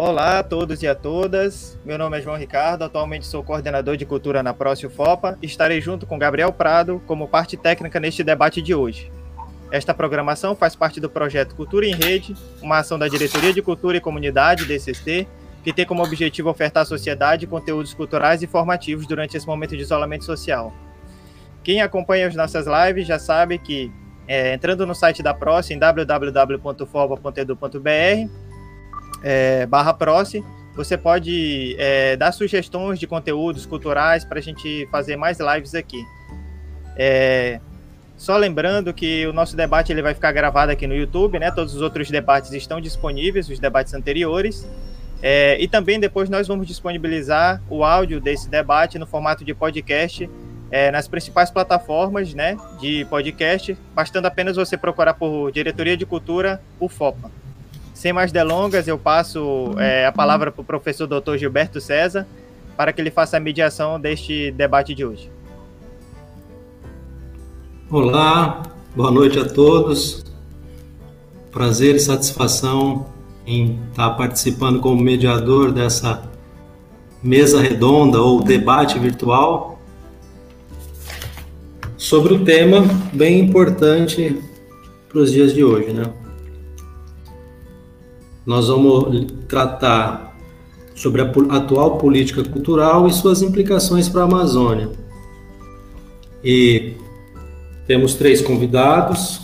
Olá a todos e a todas. Meu nome é João Ricardo, atualmente sou coordenador de cultura na Próximo Fopa. Estarei junto com Gabriel Prado como parte técnica neste debate de hoje. Esta programação faz parte do projeto Cultura em Rede, uma ação da Diretoria de Cultura e Comunidade, DCC, que tem como objetivo ofertar à sociedade conteúdos culturais e formativos durante esse momento de isolamento social. Quem acompanha as nossas lives já sabe que, é, entrando no site da Próximo, em www.forba.edu.br, é, barra Proce, você pode é, dar sugestões de conteúdos culturais para a gente fazer mais lives aqui. É, só lembrando que o nosso debate ele vai ficar gravado aqui no YouTube, né? Todos os outros debates estão disponíveis, os debates anteriores. É, e também depois nós vamos disponibilizar o áudio desse debate no formato de podcast é, nas principais plataformas né, de podcast, bastando apenas você procurar por Diretoria de Cultura, o FOPA. Sem mais delongas, eu passo é, a palavra para o professor Dr. Gilberto César para que ele faça a mediação deste debate de hoje. Olá, boa noite a todos. Prazer e satisfação em estar participando como mediador dessa mesa redonda ou debate virtual sobre o tema bem importante para os dias de hoje, né? Nós vamos tratar sobre a atual política cultural e suas implicações para a Amazônia. E temos três convidados.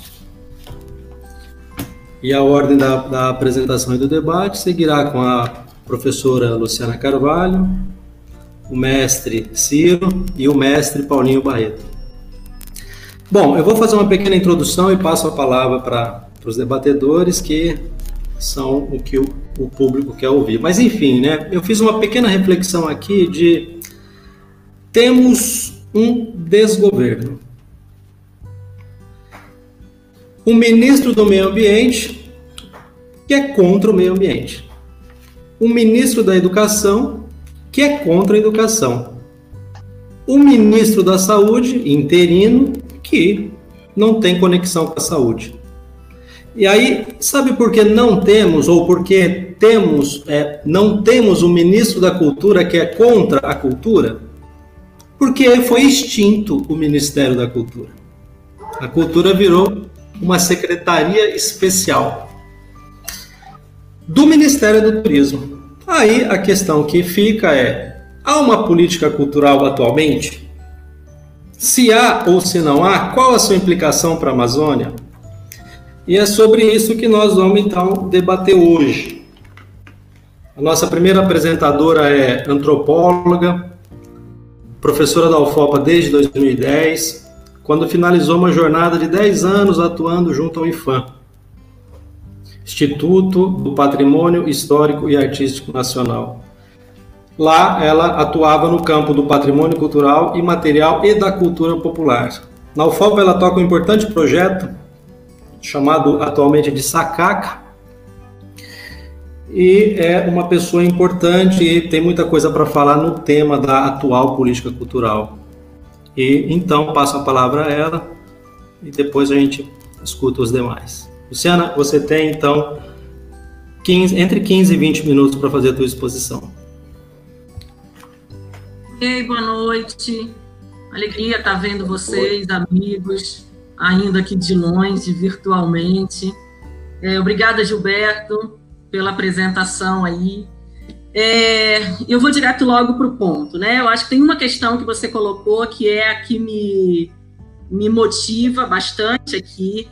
E a ordem da, da apresentação e do debate seguirá com a professora Luciana Carvalho, o mestre Ciro e o mestre Paulinho Barreto. Bom, eu vou fazer uma pequena introdução e passo a palavra para os debatedores que são o que o, o público quer ouvir. Mas enfim, né? Eu fiz uma pequena reflexão aqui de temos um desgoverno. O ministro do Meio Ambiente que é contra o meio ambiente. O ministro da Educação que é contra a educação. O ministro da Saúde, interino, que não tem conexão com a saúde. E aí, sabe por que não temos, ou porque temos, é, não temos um ministro da cultura que é contra a cultura? Porque foi extinto o Ministério da Cultura. A cultura virou uma secretaria especial do Ministério do Turismo. Aí a questão que fica é: há uma política cultural atualmente? Se há ou se não há, qual a sua implicação para a Amazônia? E é sobre isso que nós vamos então debater hoje. A nossa primeira apresentadora é antropóloga, professora da UFOPA desde 2010, quando finalizou uma jornada de 10 anos atuando junto ao IFAM, Instituto do Patrimônio Histórico e Artístico Nacional. Lá ela atuava no campo do patrimônio cultural e material e da cultura popular. Na UFOPA ela toca um importante projeto chamado atualmente de Sakaka, e é uma pessoa importante e tem muita coisa para falar no tema da atual política cultural. E então passo a palavra a ela e depois a gente escuta os demais. Luciana, você tem então 15, entre 15 e 20 minutos para fazer a tua exposição. Ei, boa noite. Alegria estar vendo vocês, amigos ainda aqui de longe, virtualmente. É, obrigada, Gilberto, pela apresentação aí. É, eu vou direto logo para o ponto, né? Eu acho que tem uma questão que você colocou que é a que me, me motiva bastante aqui,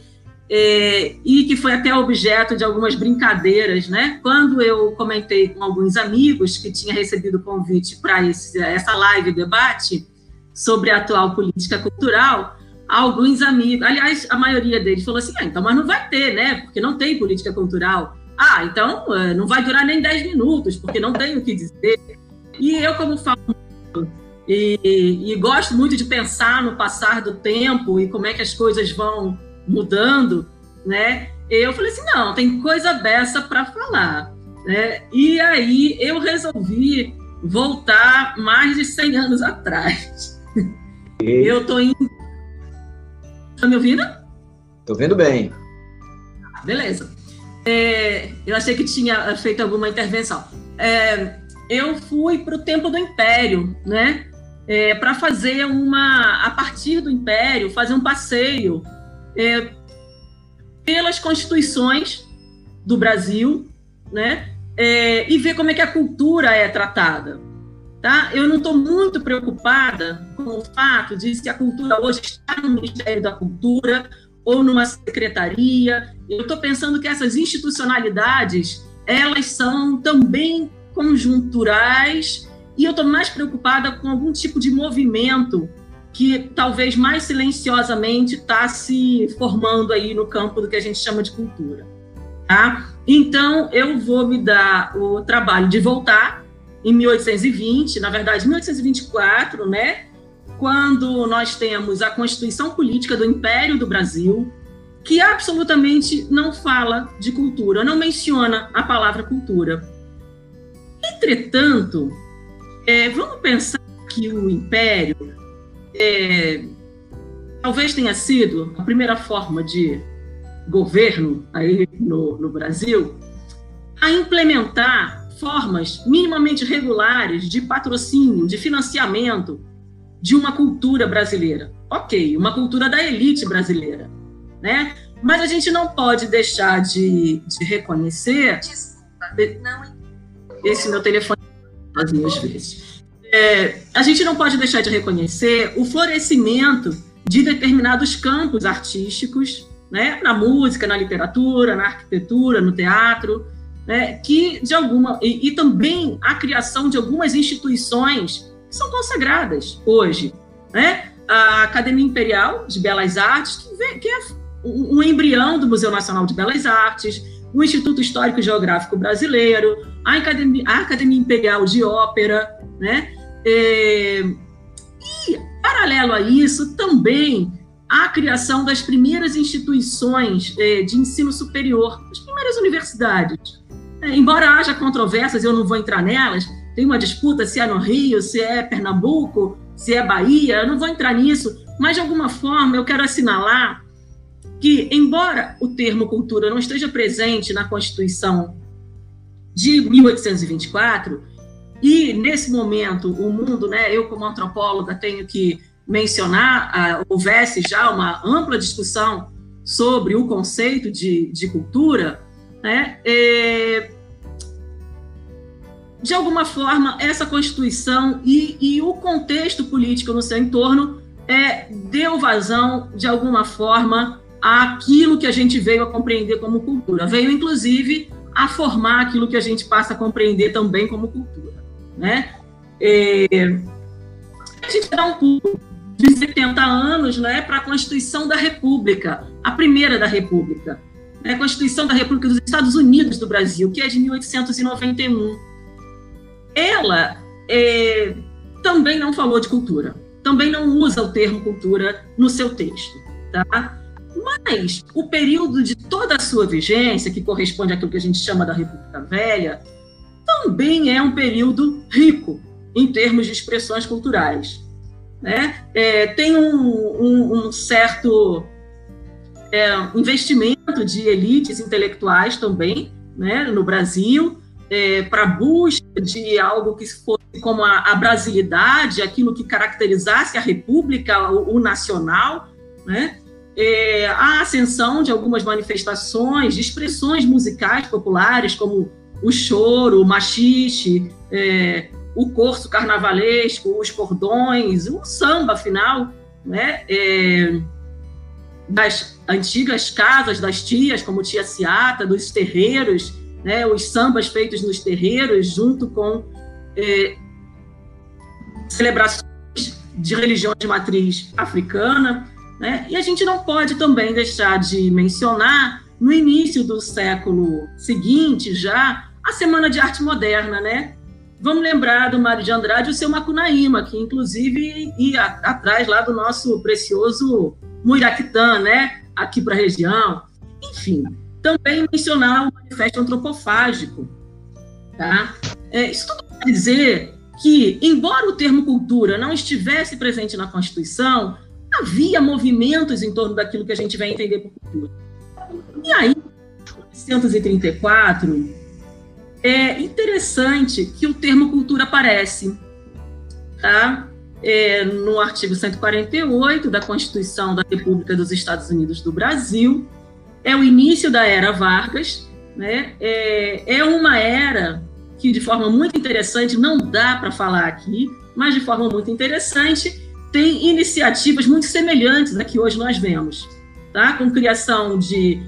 é, e que foi até objeto de algumas brincadeiras, né? Quando eu comentei com alguns amigos que tinha recebido convite para essa live debate sobre a atual política cultural, alguns amigos, aliás, a maioria deles falou assim: ah, então, mas não vai ter, né? Porque não tem política cultural. Ah, então eh, não vai durar nem 10 minutos, porque não tem o que dizer. E eu, como falo e, e, gosto muito de pensar no passar do tempo e como é que as coisas vão mudando, né? Eu falei assim: não, tem coisa dessa para falar. Né? E aí eu resolvi voltar mais de 100 anos atrás. Eu estou indo Tá me ouvindo? Tô vendo bem. Beleza. é, eu achei que tinha feito alguma intervenção. É, eu fui para o tempo do Império, né? É, para fazer uma, a partir do Império, fazer um passeio é, pelas constituições do Brasil, né? É, e ver como é que a cultura é tratada. Tá? Eu não estou muito preocupada com o fato de se a cultura hoje está no Ministério da Cultura ou numa secretaria. Eu estou pensando que essas institucionalidades elas são também conjunturais e eu estou mais preocupada com algum tipo de movimento que talvez mais silenciosamente está se formando aí no campo do que a gente chama de cultura. Tá? Então, eu vou me dar o trabalho de voltar em 1820, na verdade, 1824, né? Quando nós temos a Constituição Política do Império do Brasil, que absolutamente não fala de cultura, não menciona a palavra cultura. Entretanto, é, vamos pensar que o Império é, talvez tenha sido a primeira forma de governo aí no, no Brasil a implementar formas minimamente regulares de patrocínio, de financiamento de uma cultura brasileira. Ok, uma cultura da elite brasileira, né? Mas a gente não pode deixar de, de reconhecer. Desculpa, não. Esse meu telefone às minhas vezes. É, a gente não pode deixar de reconhecer o florescimento de determinados campos artísticos, né, na música, na literatura, na arquitetura, no teatro, né, que de alguma e, e, também a criação de algumas instituições que são consagradas hoje, né? A Academia Imperial de Belas Artes, que, vem, que é um, embrião do Museu Nacional de Belas Artes, o Instituto Histórico e Geográfico Brasileiro, a Academia, a Academia Imperial de Ópera, né? É, e, paralelo a isso, também a criação das primeiras instituições é, de ensino superior, as primeiras universidades. É, embora haja controvérsias, eu não vou entrar nelas, tem uma disputa se é no Rio, se é Pernambuco, se é Bahia, eu não vou entrar nisso, mas de alguma forma eu quero assinalar que, embora o termo cultura não esteja presente na Constituição de 1824, e nesse momento o mundo, né, eu como antropóloga tenho que mencionar, uh, houvesse já uma ampla discussão sobre o conceito de, de cultura, né, é, de alguma forma, essa Constituição e, e, o contexto político no seu entorno é, deu vazão, de alguma forma, àquilo que a gente veio a compreender como cultura. Veio, inclusive, a formar aquilo que a gente passa a compreender também como cultura. Né? É, a gente dá um pulo de 70 anos né, para a Constituição da República, a primeira da República, né, Constituição da República dos Estados Unidos do Brasil, que é de 1891. Ela é, também não falou de cultura, também não usa o termo cultura no seu texto. Tá? Mas o período de toda a sua vigência, que corresponde àquilo que a gente chama da República Velha, também é um período rico em termos de expressões culturais. Né? É, tem um, um, um certo é, investimento de elites intelectuais também né, no Brasil, é, para busca de algo que fosse como a, a, brasilidade, aquilo que caracterizasse a república, o, o nacional, né? é, a ascensão de algumas manifestações, de expressões musicais populares, como o choro, o machixe, é, o corso carnavalesco, os cordões, o samba, afinal, né? É, das antigas casas das tias, como Tia Ciata, dos terreiros, né? os sambas feitos nos terreiros, junto com é, celebrações de religião de matriz africana. Né? E a gente não pode também deixar de mencionar, no início do século seguinte, já, a Semana de Arte Moderna, né? Vamos lembrar do Mário de Andrade e o seu Macunaíma, que inclusive ia atrás lá do nosso precioso Muiraquitã, né? Aqui para a região. Enfim, também mencionar o Manifesto Antropofágico, tá? É, isso tudo quer dizer que, embora o termo cultura não estivesse presente na Constituição, havia movimentos em torno daquilo que a gente vai entender por cultura. E aí, 1934, é interessante que o termo cultura aparece, tá? É, no artigo 148 da Constituição da República dos Estados Unidos do Brasil, é o início da era Vargas, né? É, é uma era que, de forma muito interessante, não dá para falar aqui, mas de forma muito interessante, tem iniciativas muito semelhantes a que hoje nós vemos, tá? Com criação de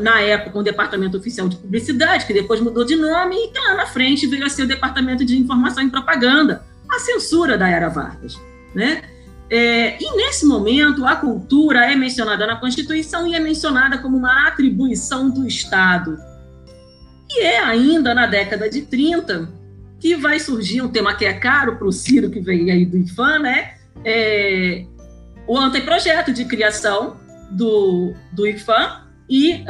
na época, o Departamento Oficial de Publicidade, que depois mudou de nome e que lá na frente veio a ser o Departamento de Informação e Propaganda, a censura da Era Vargas, né? É, e nesse momento, a cultura é mencionada na Constituição e é mencionada como uma atribuição do Estado. E é ainda na década de 30 que vai surgir um tema que é caro para o Ciro, que veio aí do IFAM, né? É, o anteprojeto de criação do, do IFAM e uh,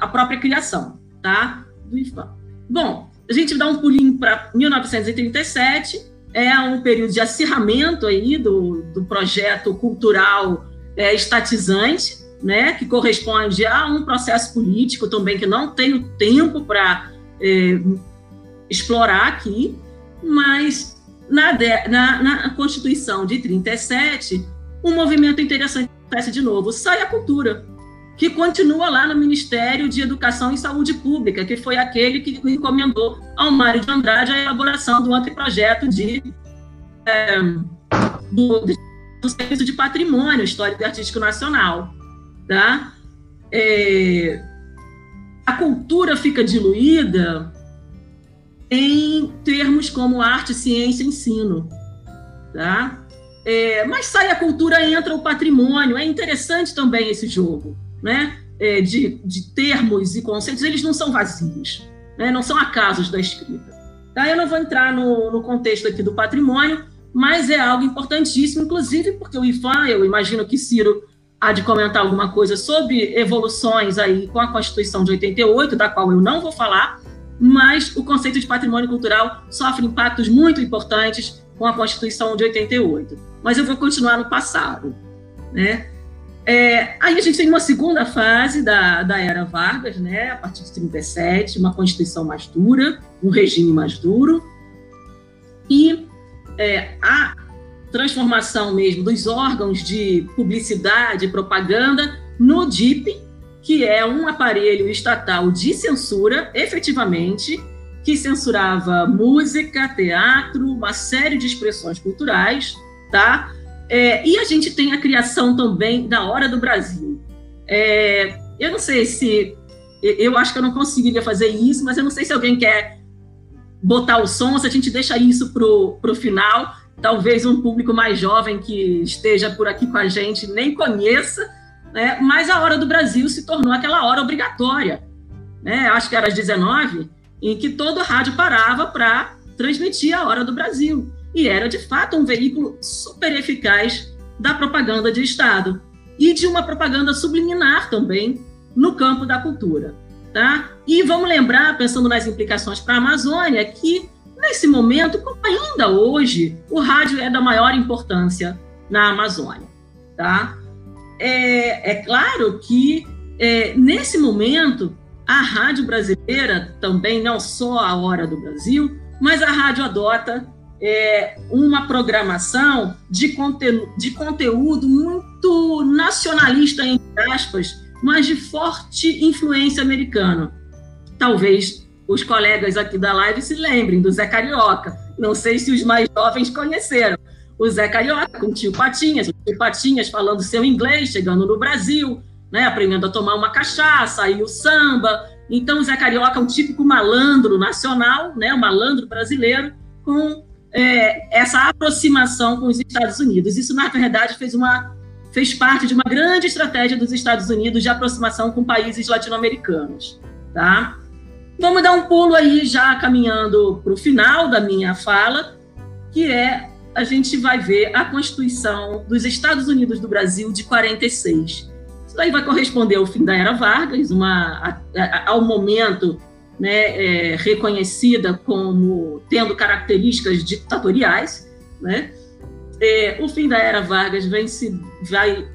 a própria criação tá, do IFAM. Bom, a gente dá um pulinho para 1937, é um período de acirramento aí do, do projeto cultural é, estatizante, né, que corresponde a um processo político também que não tenho tempo para é, explorar aqui, mas na, na, na, Constituição de 37, um movimento interessante acontece de novo, sai a cultura, que continua lá no Ministério de Educação e Saúde Pública, que foi aquele que recomendou ao Mário de Andrade a elaboração do anteprojeto de, é, do, do Serviço de Patrimônio Histórico e Artístico Nacional. Tá? É, a cultura fica diluída em termos como arte, ciência ensino. Tá? É, mas sai a cultura, entra o patrimônio. É interessante também esse jogo, né? É, de, de, termos e conceitos, eles não são vazios, né? não são acasos da escrita. Tá? Eu não vou entrar no, no contexto aqui do patrimônio, mas é algo importantíssimo, inclusive porque o IFAM, eu imagino que Ciro há de comentar alguma coisa sobre evoluções aí com a Constituição de 88, da qual eu não vou falar, mas o conceito de patrimônio cultural sofre impactos muito importantes com a Constituição de 88. Mas eu vou continuar no passado. Né? É, aí a gente tem uma segunda fase da, da era Vargas, né? a partir de 37, uma Constituição mais dura, um regime mais duro, e é, a transformação mesmo dos órgãos de publicidade e propaganda no DIP, que é um aparelho estatal de censura, efetivamente, que censurava música, teatro, uma série de expressões culturais, tá? É, e a gente tem a criação também da Hora do Brasil. É, eu não sei se. Eu acho que eu não conseguiria fazer isso, mas eu não sei se alguém quer botar o som, se a gente deixa isso para o final. Talvez um público mais jovem que esteja por aqui com a gente nem conheça, né? mas a Hora do Brasil se tornou aquela hora obrigatória. Né? Acho que era às 19 em que todo rádio parava para transmitir a Hora do Brasil. E era, de fato, um veículo super eficaz da propaganda de Estado e de uma propaganda subliminar também no campo da cultura. Tá? E vamos lembrar, pensando nas implicações para a Amazônia, que nesse momento, como ainda hoje, o rádio é da maior importância na Amazônia. Tá? É, é claro que é, nesse momento a rádio brasileira, também não só a Hora do Brasil, mas a rádio adota é, uma programação de, conteúdo, de conteúdo muito nacionalista, entre aspas, mas de forte influência americana. Talvez os colegas aqui da live se lembrem do Zé Carioca. Não sei se os mais jovens conheceram. O Zé Carioca com o tio Patinhas, o tio Patinhas falando seu inglês, chegando no Brasil, né, aprendendo a tomar uma cachaça, aí o samba. Então, o Zé Carioca é um típico malandro nacional, né, um malandro brasileiro, com é, essa aproximação com os Estados Unidos. Isso, na verdade, fez, uma, fez parte de uma grande estratégia dos Estados Unidos de aproximação com países latino-americanos. Tá? Vamos dar um pulo aí, já caminhando para o final da minha fala, que é a gente vai ver a Constituição dos Estados Unidos do Brasil de 46 isso aí vai corresponder ao fim da Era Vargas, uma, a, a, ao momento né, é, reconhecida como tendo características ditatoriais. Né? É, o fim da Era Vargas vem se, vai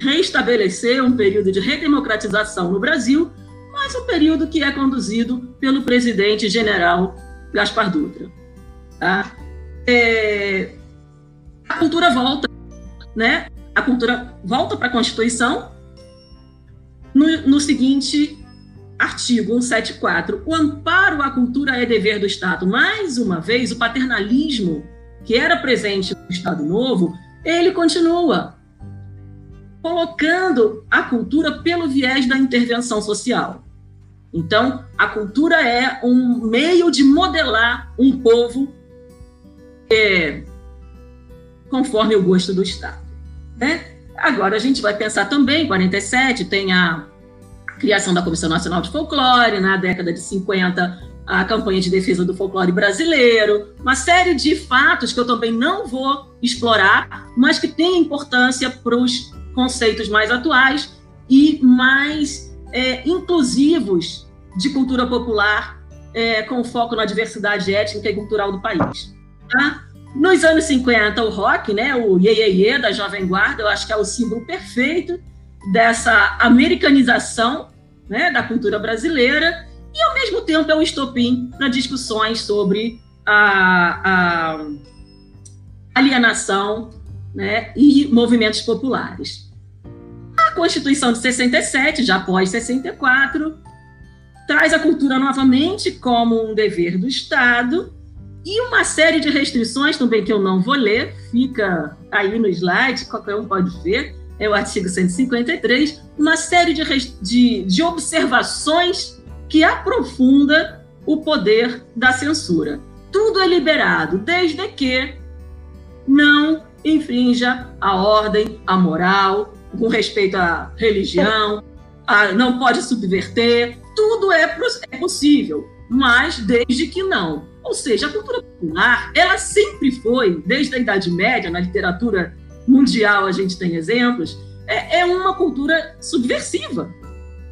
reestabelecer um período de redemocratização no Brasil, mas um período que é conduzido pelo presidente general Gaspar Dutra. Tá? É, a cultura volta, né? A cultura volta para a Constituição no, no seguinte artigo 174, o amparo à cultura é dever do Estado. Mais uma vez, o paternalismo que era presente no Estado Novo, ele continua colocando a cultura pelo viés da intervenção social. Então, a cultura é um meio de modelar um povo é, conforme o gosto do Estado. Né? Agora, a gente vai pensar também, 47, tem a criação da Comissão Nacional de Folclore, na década de 50, a campanha de defesa do folclore brasileiro, uma série de fatos que eu também não vou explorar, mas que têm importância para os conceitos mais atuais e mais é, inclusivos de cultura popular, é, com foco na diversidade étnica e cultural do país. Tá? Nos anos 50, o rock, né, o Ye, Ye, Ye da Jovem Guarda, eu acho que é o símbolo perfeito dessa americanização né, da cultura brasileira e, ao mesmo tempo, é um estopim para discussões sobre a, a alienação né, e movimentos populares. A Constituição de 67, já após 64, traz a cultura novamente como um dever do Estado e uma série de restrições também que eu não vou ler, fica aí no slide, qualquer um pode ver, é o artigo 153, uma série de, de, de observações que aprofunda o poder da censura. Tudo é liberado, desde que não infrinja a ordem, a moral, com respeito à religião, a, não pode subverter, tudo é, é possível, mas desde que não. Ou seja, a cultura popular, ela sempre foi, desde a Idade Média, na literatura mundial a gente tem exemplos, é, é uma cultura subversiva.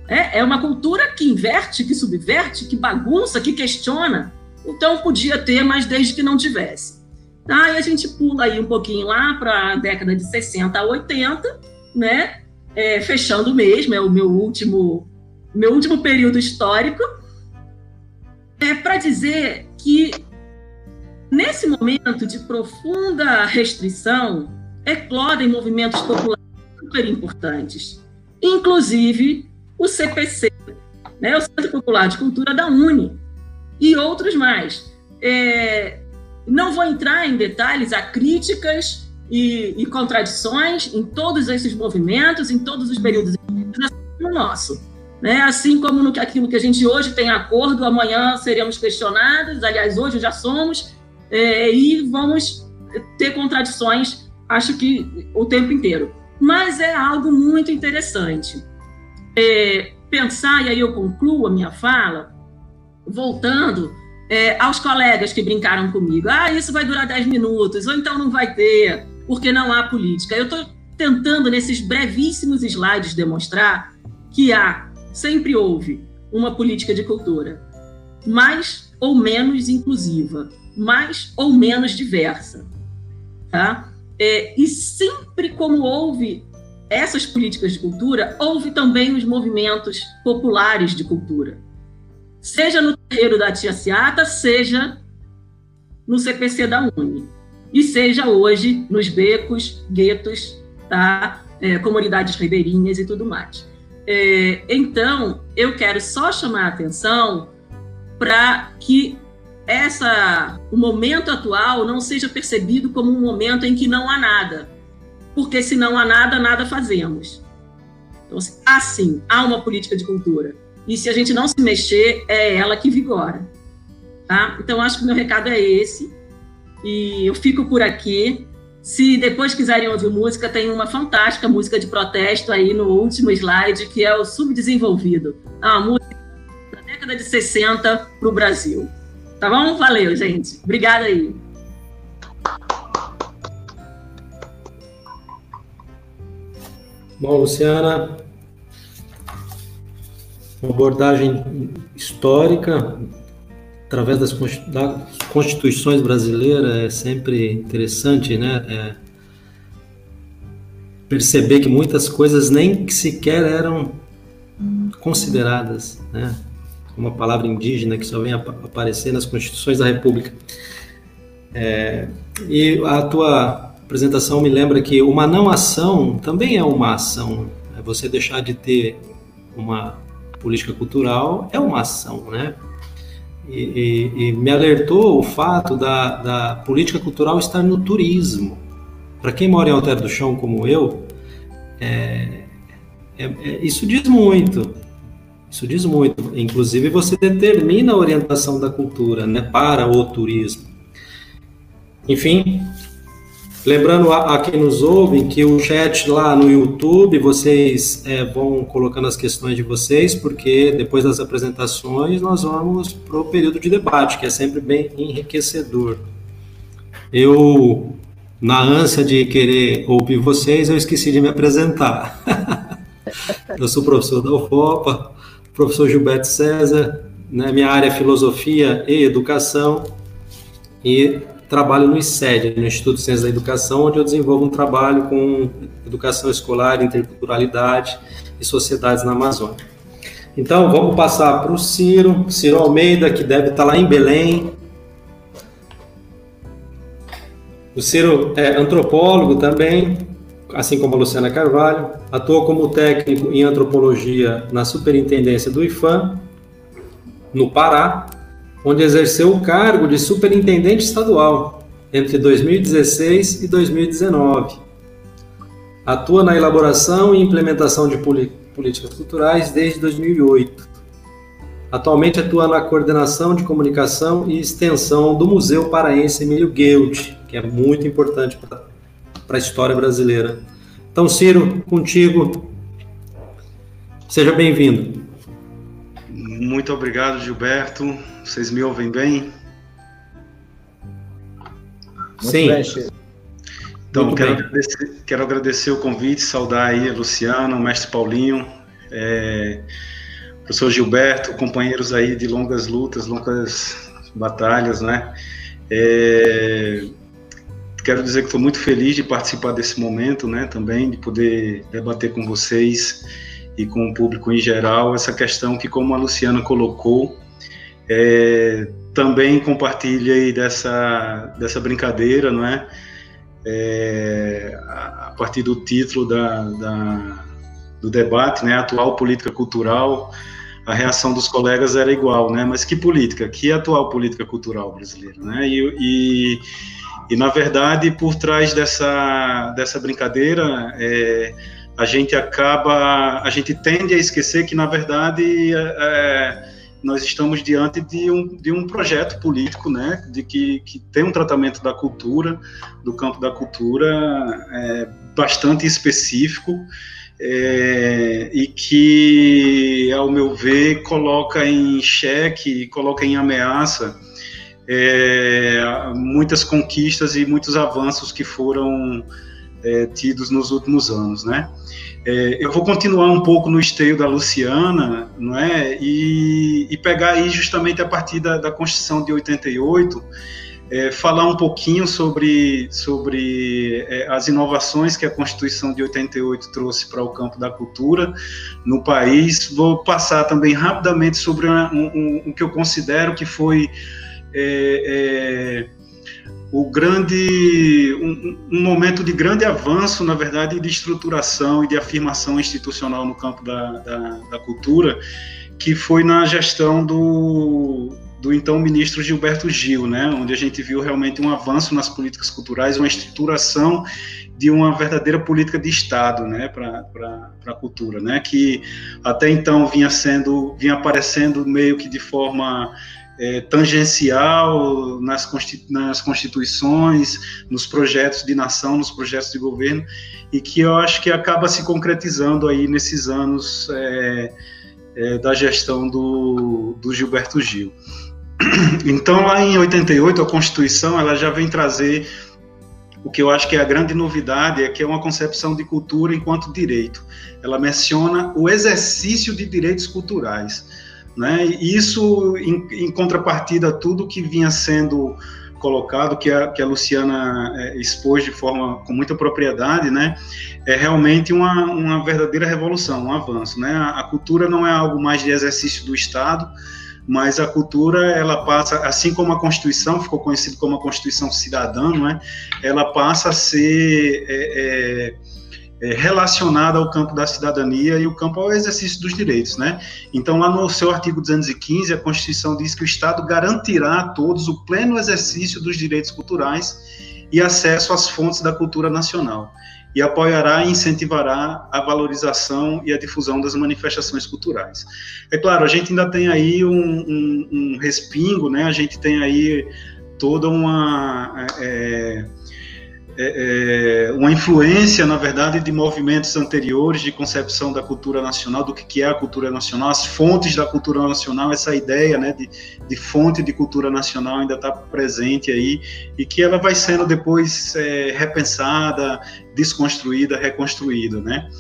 É, é uma cultura que inverte, que subverte, que bagunça, que questiona. Então podia ter, mas desde que não tivesse. Tá? E a gente pula aí um pouquinho lá para a década de 60 a 80, né? É, fechando mesmo, é o meu último, meu último período histórico, é para dizer que nesse momento de profunda restrição, eclodem movimentos populares super importantes, inclusive o CPC, né, o Centro Popular de Cultura da Uni, e outros mais. É, não vou entrar em detalhes, há críticas e, e, contradições em todos esses movimentos, em todos os períodos no nosso. Né? Assim como no, aquilo que a gente hoje tem acordo, amanhã seremos questionados, aliás, hoje já somos, é, e vamos ter contradições, acho que o tempo inteiro. Mas é algo muito interessante. É, pensar, e aí eu concluo a minha fala, voltando é, aos colegas que brincaram comigo. Ah, isso vai durar 10 minutos, ou então não vai ter, porque não há política. Eu estou tentando, nesses brevíssimos slides, demonstrar que há, sempre houve, uma política de cultura, mais ou menos inclusiva, mais ou menos diversa. Tá? É, e sempre como houve essas políticas de cultura, houve também os movimentos populares de cultura. Seja no terreiro da Tia Seata, seja no CPC da Uni. E seja hoje nos becos, guetos, tá? É, comunidades ribeirinhas e tudo mais. É, então, eu quero só chamar a atenção para que essa, o momento atual não seja percebido como um momento em que não há nada, porque se não há nada, nada fazemos. Então, assim, há uma política de cultura. E se a gente não se mexer, é ela que vigora. Tá? Então, acho que meu recado é esse. E eu fico por aqui. Se depois quiserem ouvir música, tem uma fantástica música de protesto aí no último slide, que é o Subdesenvolvido. É uma música da década de 60 para o Brasil. Tá bom? Valeu, gente. Obrigada aí. Bom, Luciana, uma abordagem histórica através das constituições brasileiras é sempre interessante, né? É, perceber que muitas coisas nem sequer eram consideradas, né? Uma palavra indígena que só vem aparecer nas constituições da República. É, e a tua apresentação me lembra que uma não ação também é uma ação. É você deixar de ter uma política cultural é uma ação, né? E, e, e me alertou o fato da, da política cultural estar no turismo. Para quem mora em Alter do Chão como eu, é, é, é, isso diz muito. Isso diz muito. Inclusive, você determina a orientação da cultura né, para o turismo. Enfim, lembrando a, a quem nos ouve que o chat lá no YouTube, vocês é, vão colocando as questões de vocês, porque depois das apresentações nós vamos para o período de debate, que é sempre bem enriquecedor. Eu, na ânsia de querer ouvir vocês, eu esqueci de me apresentar. eu sou professor da UFOPA, professor Gilberto César, né, minha área é filosofia e educação, e trabalho no ICED, no Instituto de Ciências da Educação, onde eu desenvolvo um trabalho com educação escolar, interculturalidade e sociedades na Amazônia. Então, vamos passar para o Ciro, Ciro Almeida, que deve estar lá em Belém. O Ciro é antropólogo também, assim como a Luciana Carvalho, atuou como técnico em antropologia na superintendência do IFAM, no Pará, onde exerceu o cargo de superintendente estadual entre 2016 e 2019. Atua na elaboração e implementação de políticas culturais desde 2008. Atualmente atua na coordenação de comunicação e extensão do Museu Paraense Emílio Guild, que é muito importante para para a história brasileira. Então, Ciro, contigo. Seja bem-vindo. Muito obrigado, Gilberto. Vocês me ouvem bem? Sim. Então, quero agradecer, quero agradecer, o convite, saudar aí a Luciana, o mestre Paulinho, é, professor Gilberto, companheiros aí de longas lutas, longas batalhas, né? É, quero dizer que estou muito feliz de participar desse momento, né, também, de poder debater com vocês e com o público em geral essa questão que, como a Luciana colocou, é, também compartilha dessa, dessa brincadeira, não é? é a partir do título da, da, do debate, né, atual política cultural, a reação dos colegas era igual, né? Mas que política? Que atual política cultural brasileira, né? E, e e, na verdade, por trás dessa, dessa brincadeira, é, a gente acaba, a gente tende a esquecer que, na verdade, é, é, nós estamos diante de um, de um projeto político, né, de que, que tem um tratamento da cultura, do campo da cultura, é, bastante específico, é, e que, ao meu ver, coloca em xeque, coloca em ameaça é, muitas conquistas e muitos avanços que foram é, tidos nos últimos anos, né? É, eu vou continuar um pouco no esteio da Luciana, não é? E, e pegar aí justamente a partir da, da Constituição de 88, é, falar um pouquinho sobre, sobre é, as inovações que a Constituição de 88 trouxe para o campo da cultura no país. Vou passar também rapidamente sobre um, um, um que eu considero que foi é, é, o grande um, um, momento de grande avanço, na verdade, de estruturação e de afirmação institucional no campo da, da, da cultura, que foi na gestão do, do então ministro Gilberto Gil, né, onde a gente viu realmente um avanço nas políticas culturais, uma estruturação de uma verdadeira política de Estado, né, para a cultura, né, que até então vinha sendo, vinha aparecendo meio que de forma é, tangencial nas, nas constituições, nos projetos de nação, nos projetos de governo, e que eu acho que acaba se concretizando aí nesses anos é, é, da gestão do, do Gilberto Gil. Então, lá em 88, a Constituição ela já vem trazer o que eu acho que é a grande novidade é que é uma concepção de cultura enquanto direito. Ela menciona o exercício de direitos culturais. Né? Isso, em, em contrapartida a tudo que vinha sendo colocado, que a, que a Luciana é, expôs de forma com muita propriedade, né, é realmente uma, uma verdadeira revolução, um avanço. Né? A, a cultura não é algo mais de exercício do Estado, mas a cultura ela passa, assim como a Constituição ficou conhecida como a Constituição cidadã, né, ela passa a ser é, é, é, relacionada ao campo da cidadania e o campo ao exercício dos direitos, né? Então, lá no seu artigo 215, a Constituição diz que o Estado garantirá a todos o pleno exercício dos direitos culturais e acesso às fontes da cultura nacional e apoiará e incentivará a valorização e a difusão das manifestações culturais. É claro, a gente ainda tem aí um, um, um respingo, né? A gente tem aí toda uma é, é, é, uma influência, na verdade, de movimentos anteriores de concepção da cultura nacional, do que é a cultura nacional, as fontes da cultura nacional, essa ideia né, de, de fonte de cultura nacional ainda está presente aí, e que ela vai sendo depois é, repensada, desconstruída, reconstruída, né?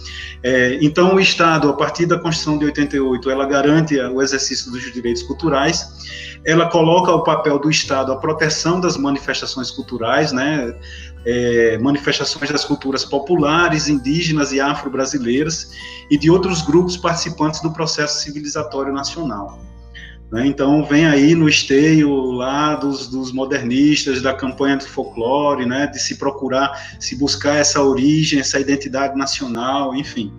É, então, o Estado, a partir da Constituição de 88, ela garante o exercício dos direitos culturais, ela coloca o papel do Estado a proteção das manifestações culturais, né? É, manifestações das culturas populares, indígenas e afro-brasileiras e de outros grupos participantes do processo civilizatório nacional. Né? Então, vem aí no esteio lá dos, dos, modernistas, da campanha do folclore, né? de se procurar, se buscar essa origem, essa identidade nacional, enfim.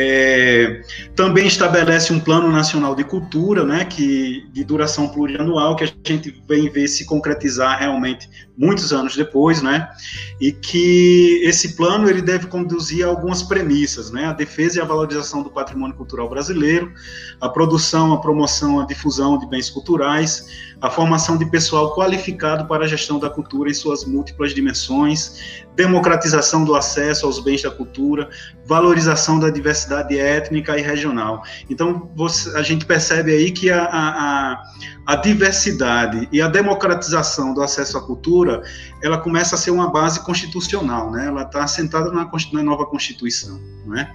É, também estabelece um plano nacional de cultura, né, que de duração plurianual, que a gente vem ver se concretizar realmente muitos anos depois, né, e que esse plano ele deve conduzir a algumas premissas, né, a defesa e a valorização do patrimônio cultural brasileiro, a produção, a promoção, a difusão de bens culturais, a formação de pessoal qualificado para a gestão da cultura em suas múltiplas dimensões, democratização do acesso aos bens da cultura, valorização da diversidade étnica e regional. Então, você, a gente percebe aí que a, a, a, diversidade e a democratização do acesso à cultura, ela começa a ser uma base constitucional, né? Ela está assentada na, na, nova Constituição, né?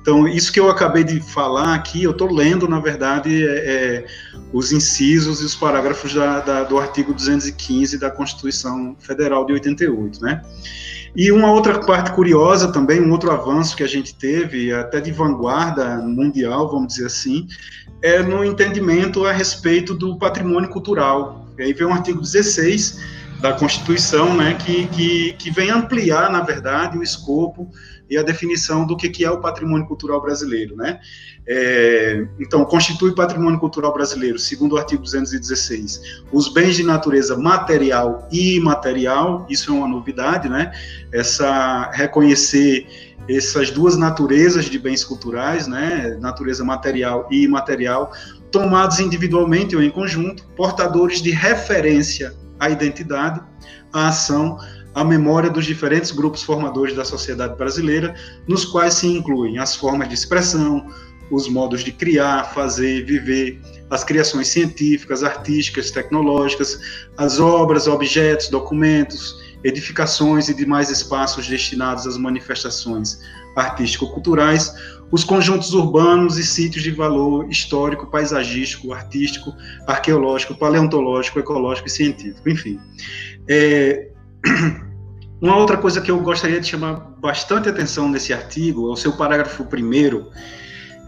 Então, isso que eu acabei de falar aqui, eu estou lendo, na verdade, é, é, os incisos e os parágrafos da, da, do artigo 215 da Constituição Federal de 88, né? E uma outra parte curiosa também, um outro avanço que a gente teve, até de vanguarda mundial, vamos dizer assim, é no entendimento a respeito do patrimônio cultural. E aí vem o artigo 16 da Constituição, né, que, que, que vem ampliar, na verdade, o escopo e a definição do que, que é o patrimônio cultural brasileiro, né? É, então, constitui patrimônio cultural brasileiro, segundo o artigo 216, os bens de natureza material e imaterial, isso é uma novidade, né? Essa reconhecer essas duas naturezas de bens culturais, né? Natureza material e imaterial, tomados individualmente ou em conjunto, portadores de referência à identidade, à ação, à memória dos diferentes grupos formadores da sociedade brasileira, nos quais se incluem as formas de expressão, os modos de criar, fazer, viver, as criações científicas, artísticas, tecnológicas, as obras, objetos, documentos, edificações e demais espaços destinados às manifestações artístico-culturais, os conjuntos urbanos e sítios de valor histórico, paisagístico, artístico, arqueológico, paleontológico, ecológico e científico, enfim. É... Uma outra coisa que eu gostaria de chamar bastante atenção nesse artigo é o seu parágrafo primeiro,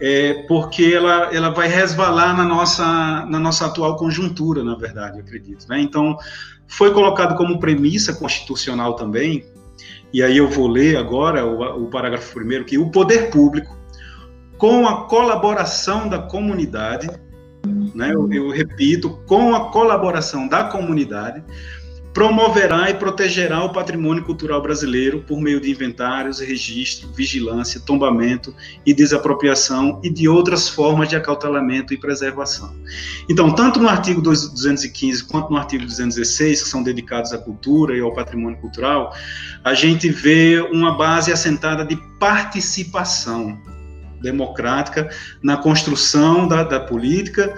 é, porque ela, ela vai resvalar na nossa, na nossa atual conjuntura, na verdade, eu acredito. Né? Então, foi colocado como premissa constitucional também, e aí eu vou ler agora o, o parágrafo primeiro, que o poder público, com a colaboração da comunidade, né, eu, eu repito, com a colaboração da comunidade, promoverá e protegerá o patrimônio cultural brasileiro por meio de inventários, registro, vigilância, tombamento e desapropriação e de outras formas de acautelamento e preservação. Então, tanto no artigo 215 quanto no artigo 216, que são dedicados à cultura e ao patrimônio cultural, a gente vê uma base assentada de participação democrática na construção da, da política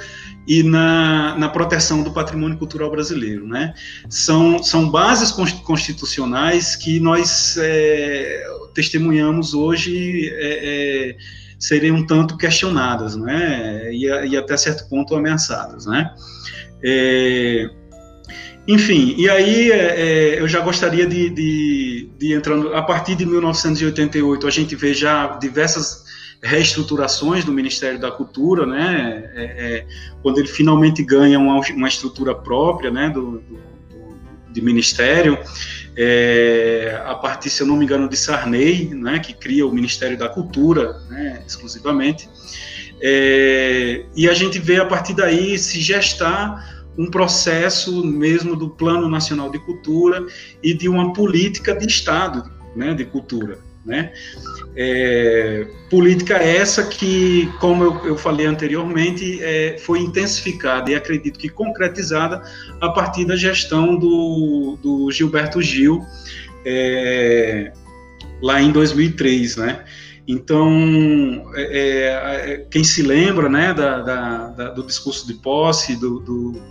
e na, na proteção do patrimônio cultural brasileiro. Né? São, são bases constitucionais que nós é, testemunhamos hoje é, é, serem um tanto questionadas né? e, e até certo ponto ameaçadas. Né? É, enfim, e aí é, é, eu já gostaria de, de, de entrando a partir de 1988 a gente vê já diversas reestruturações do Ministério da Cultura, né? É, é, quando ele finalmente ganha uma, uma estrutura própria, né? Do, do, de ministério, é, a partir, se eu não me engano, de Sarney, né? Que cria o Ministério da Cultura, né? Exclusivamente. É, e a gente vê a partir daí se gestar um processo mesmo do Plano Nacional de Cultura e de uma política de Estado né, de cultura. Né? É, política essa que, como eu, eu falei anteriormente, é, foi intensificada e acredito que concretizada a partir da gestão do, do Gilberto Gil é, lá em 2003, né? Então, é, é, é, quem se lembra né, da, da, da, do discurso de posse do, do,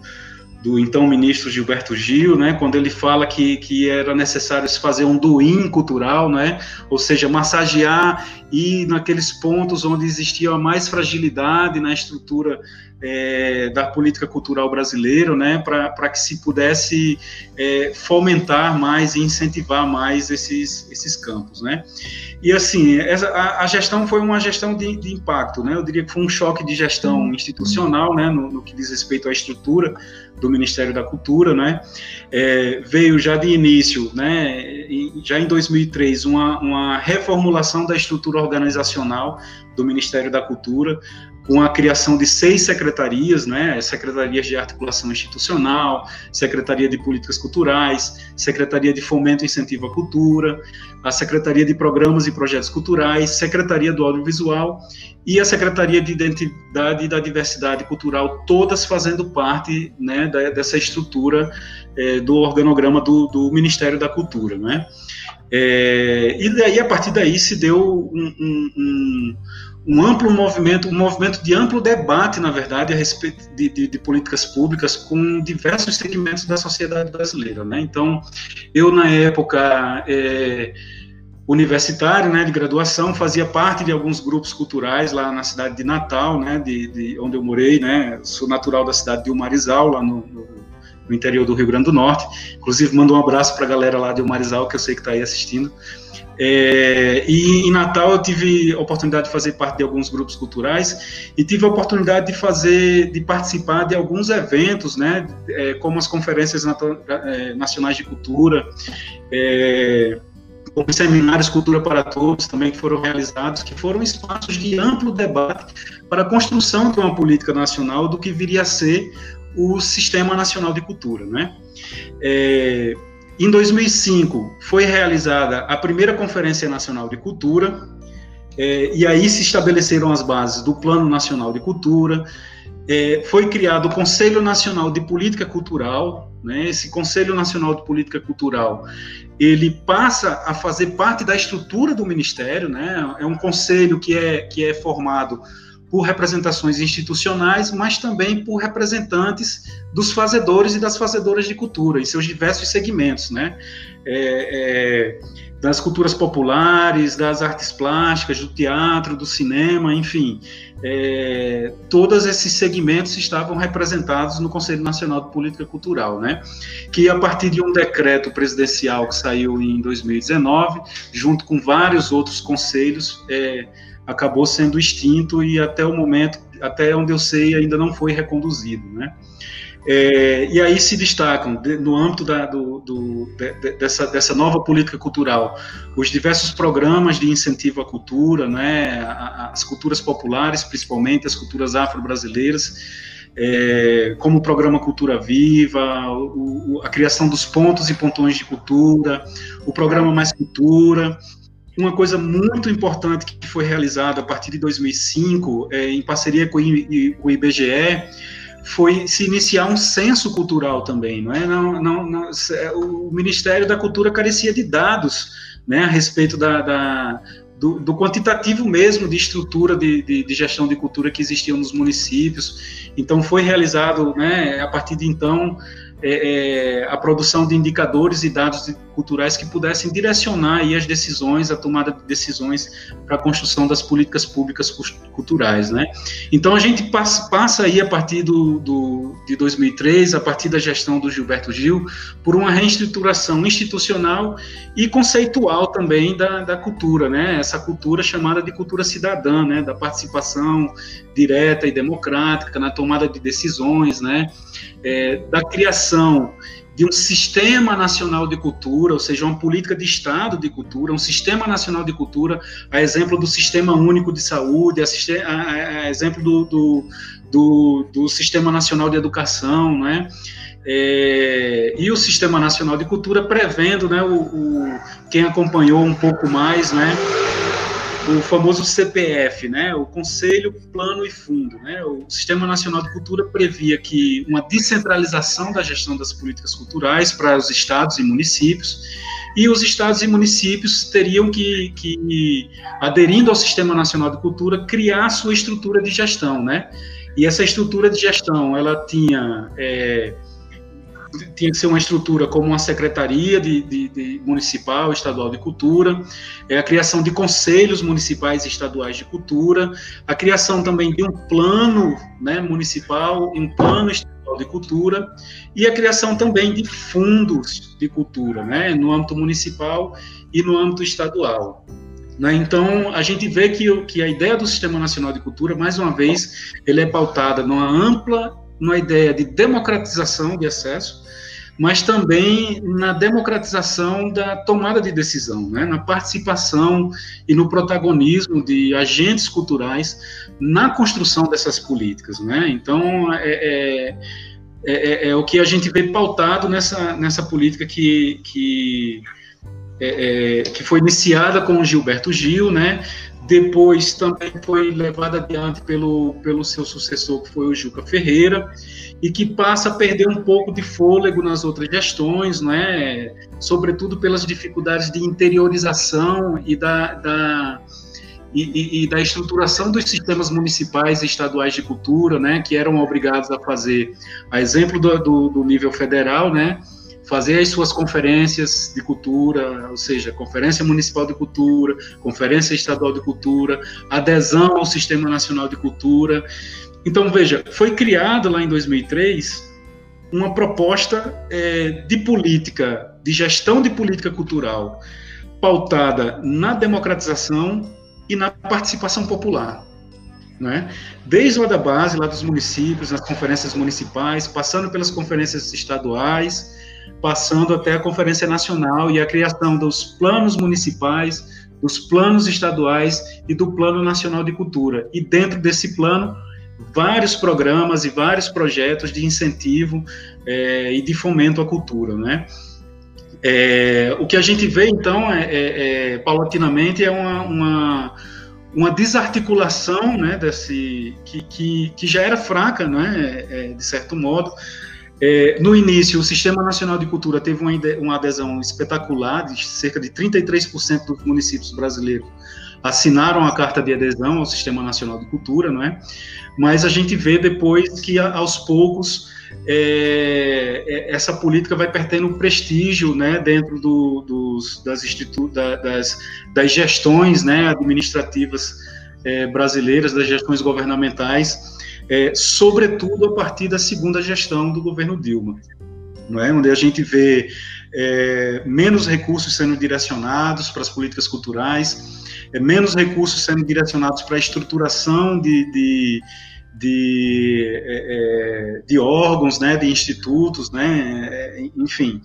do, então ministro Gilberto Gil, né, quando ele fala que, que era necessário se fazer um doim cultural, né, ou seja, massagear e naqueles pontos onde existia mais fragilidade na estrutura é, da política cultural brasileira, né, para que se pudesse é, fomentar mais e incentivar mais esses, esses campos, né. E assim, essa, a, a, gestão foi uma gestão de, de, impacto, né, eu diria que foi um choque de gestão institucional, né, no, no que diz respeito à estrutura do Ministério da Cultura, né, é, veio já de início, né, já em 2003, uma, uma reformulação da estrutura organizacional do Ministério da Cultura, com a criação de seis secretarias, né, secretarias de articulação institucional, secretaria de políticas culturais, secretaria de fomento e incentivo à cultura, a secretaria de programas e projetos culturais, secretaria do audiovisual e a secretaria de identidade e da diversidade cultural, todas fazendo parte, né, dessa estrutura é, do organograma do, do, Ministério da Cultura, né. É, e daí a partir daí se deu um, um, um um amplo movimento, um movimento de amplo debate, na verdade, a respeito de, de, de, políticas públicas com diversos segmentos da sociedade brasileira, né? Então, eu na época é, universitário, né, de graduação, fazia parte de alguns grupos culturais lá na cidade de Natal, né, de, de onde eu morei, né? Sou natural da cidade de Umarizal, lá no, no, no interior do Rio Grande do Norte. Inclusive, mando um abraço para a galera lá de Umarizal, que eu sei que está aí assistindo. É, e em Natal eu tive a oportunidade de fazer parte de alguns grupos culturais e tive a oportunidade de fazer, de participar de alguns eventos, né, é, como as conferências é, nacionais de cultura, é, como seminários Cultura para Todos também que foram realizados, que foram espaços de amplo debate para a construção de uma política nacional do que viria a ser o Sistema Nacional de Cultura, né? É, em 2005, foi realizada a primeira Conferência Nacional de Cultura, é, e aí se estabeleceram as bases do Plano Nacional de Cultura, é, foi criado o Conselho Nacional de Política Cultural, né, esse Conselho Nacional de Política Cultural, ele passa a fazer parte da estrutura do Ministério, né, é um conselho que é, que é formado por representações institucionais, mas também por representantes dos fazedores e das fazedoras de cultura, em seus diversos segmentos, né? É, é, das culturas populares, das artes plásticas, do teatro, do cinema, enfim, é, todos esses segmentos estavam representados no Conselho Nacional de Política Cultural, né? Que a partir de um decreto presidencial que saiu em 2019, junto com vários outros conselhos, é, acabou sendo extinto e até o momento, até onde eu sei, ainda não foi reconduzido, né? É, e aí se destacam, de, no âmbito da, do, do, de, dessa, dessa nova política cultural, os diversos programas de incentivo à cultura, né, as culturas populares, principalmente as culturas afro-brasileiras, é, como o programa Cultura Viva, o, a criação dos pontos e pontões de cultura, o programa Mais Cultura, uma coisa muito importante que foi realizada a partir de 2005, é, em parceria com o IBGE, foi se iniciar um censo cultural também, não é? Não, não, não, o Ministério da Cultura carecia de dados, né, a respeito da, da do, do, quantitativo mesmo de estrutura de, de, de, gestão de cultura que existiam nos municípios. Então foi realizado, né, a partir de então, é, é, a produção de indicadores e dados de culturais que pudessem direcionar aí as decisões, a tomada de decisões para a construção das políticas públicas culturais, né? Então a gente passa, passa aí a partir do, do, de 2003, a partir da gestão do Gilberto Gil, por uma reestruturação institucional e conceitual também da, da cultura, né? Essa cultura chamada de cultura cidadã, né? Da participação direta e democrática na tomada de decisões, né? É, da criação de um sistema nacional de cultura, ou seja, uma política de Estado de cultura, um sistema nacional de cultura, a exemplo do Sistema Único de Saúde, a, a, a exemplo do, do, do, do, Sistema Nacional de Educação, né? É, e o Sistema Nacional de Cultura prevendo, né, o, o, quem acompanhou um pouco mais, né, o famoso CPF, né, o Conselho, Plano e Fundo. Né, o Sistema Nacional de Cultura previa que uma descentralização da gestão das políticas culturais para os estados e municípios, e os estados e municípios teriam que, que aderindo ao Sistema Nacional de Cultura, criar sua estrutura de gestão. Né, e essa estrutura de gestão, ela tinha... É, tinha que ser uma estrutura como uma secretaria de, de, de municipal, estadual de cultura, é a criação de conselhos municipais e estaduais de cultura, a criação também de um plano né, municipal um plano estadual de cultura, e a criação também de fundos de cultura, né, no âmbito municipal e no âmbito estadual. Né? Então, a gente vê que, que a ideia do Sistema Nacional de Cultura, mais uma vez, ele é pautada numa ampla numa ideia de democratização de acesso, mas também na democratização da tomada de decisão, né? na participação e no protagonismo de agentes culturais na construção dessas políticas. Né? Então, é, é, é, é, o que a gente vê pautado nessa, nessa política que, que, que foi iniciada com o Gilberto Gil, né? Depois também foi levado adiante pelo, pelo seu sucessor, que foi o Juca Ferreira, e que passa a perder um pouco de fôlego nas outras gestões, né? sobretudo pelas dificuldades de interiorização e da, da e, e, e, da estruturação dos sistemas municipais e estaduais de cultura, né, que eram obrigados a fazer, a exemplo do, do, do nível federal, né, fazer as suas conferências de cultura, ou seja, Conferência Municipal de Cultura, Conferência Estadual de Cultura, adesão ao Sistema Nacional de Cultura. Então, veja, foi criado lá em 2003 uma proposta é, de política, de gestão de política cultural, pautada na democratização e na participação popular. Né? Desde lá da base, lá dos municípios, nas conferências municipais, passando pelas conferências estaduais, passando até a Conferência Nacional e a criação dos planos municipais, dos planos estaduais e do Plano Nacional de Cultura. E dentro desse plano, vários programas e vários projetos de incentivo é, e de fomento à cultura, né? É, o que a gente vê, então, é, é, é paulatinamente, é uma, uma, uma, desarticulação né, desse, que, que, que já era fraca, né, é, de certo modo, é, no início, o Sistema Nacional de Cultura teve uma, uma adesão espetacular, de cerca de 33% dos municípios brasileiros assinaram a carta de adesão ao Sistema Nacional de Cultura, não é? Mas a gente vê depois que, aos poucos, é, é, essa política vai perdendo prestígio, né, dentro do, dos, das, institu da, das, das gestões, né, administrativas é, brasileiras, das gestões governamentais, é, sobretudo a partir da segunda gestão do governo Dilma, não é? onde a gente vê é, menos recursos sendo direcionados para as políticas culturais, é, menos recursos sendo direcionados para a estruturação de, de, de, é, é de órgãos, né, de institutos, né, é, enfim,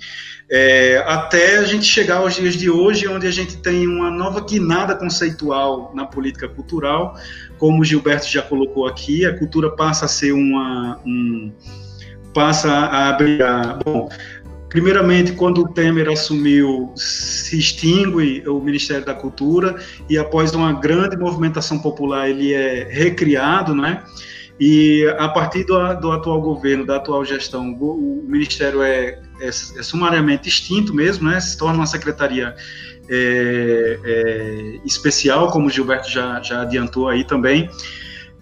é, até a gente chegar aos dias de hoje, onde a gente tem uma nova guinada conceitual na política cultural, como o Gilberto já colocou aqui, a cultura passa a ser uma. Um, passa a abrigar. Bom, primeiramente, quando o Temer assumiu, se extingue o Ministério da Cultura e após uma grande movimentação popular ele é recriado, né? E a partir do, do atual governo, da atual gestão, o, o Ministério é, é, é, sumariamente extinto mesmo, né? Se torna uma secretaria é, é, especial, como o Gilberto já, já adiantou aí também.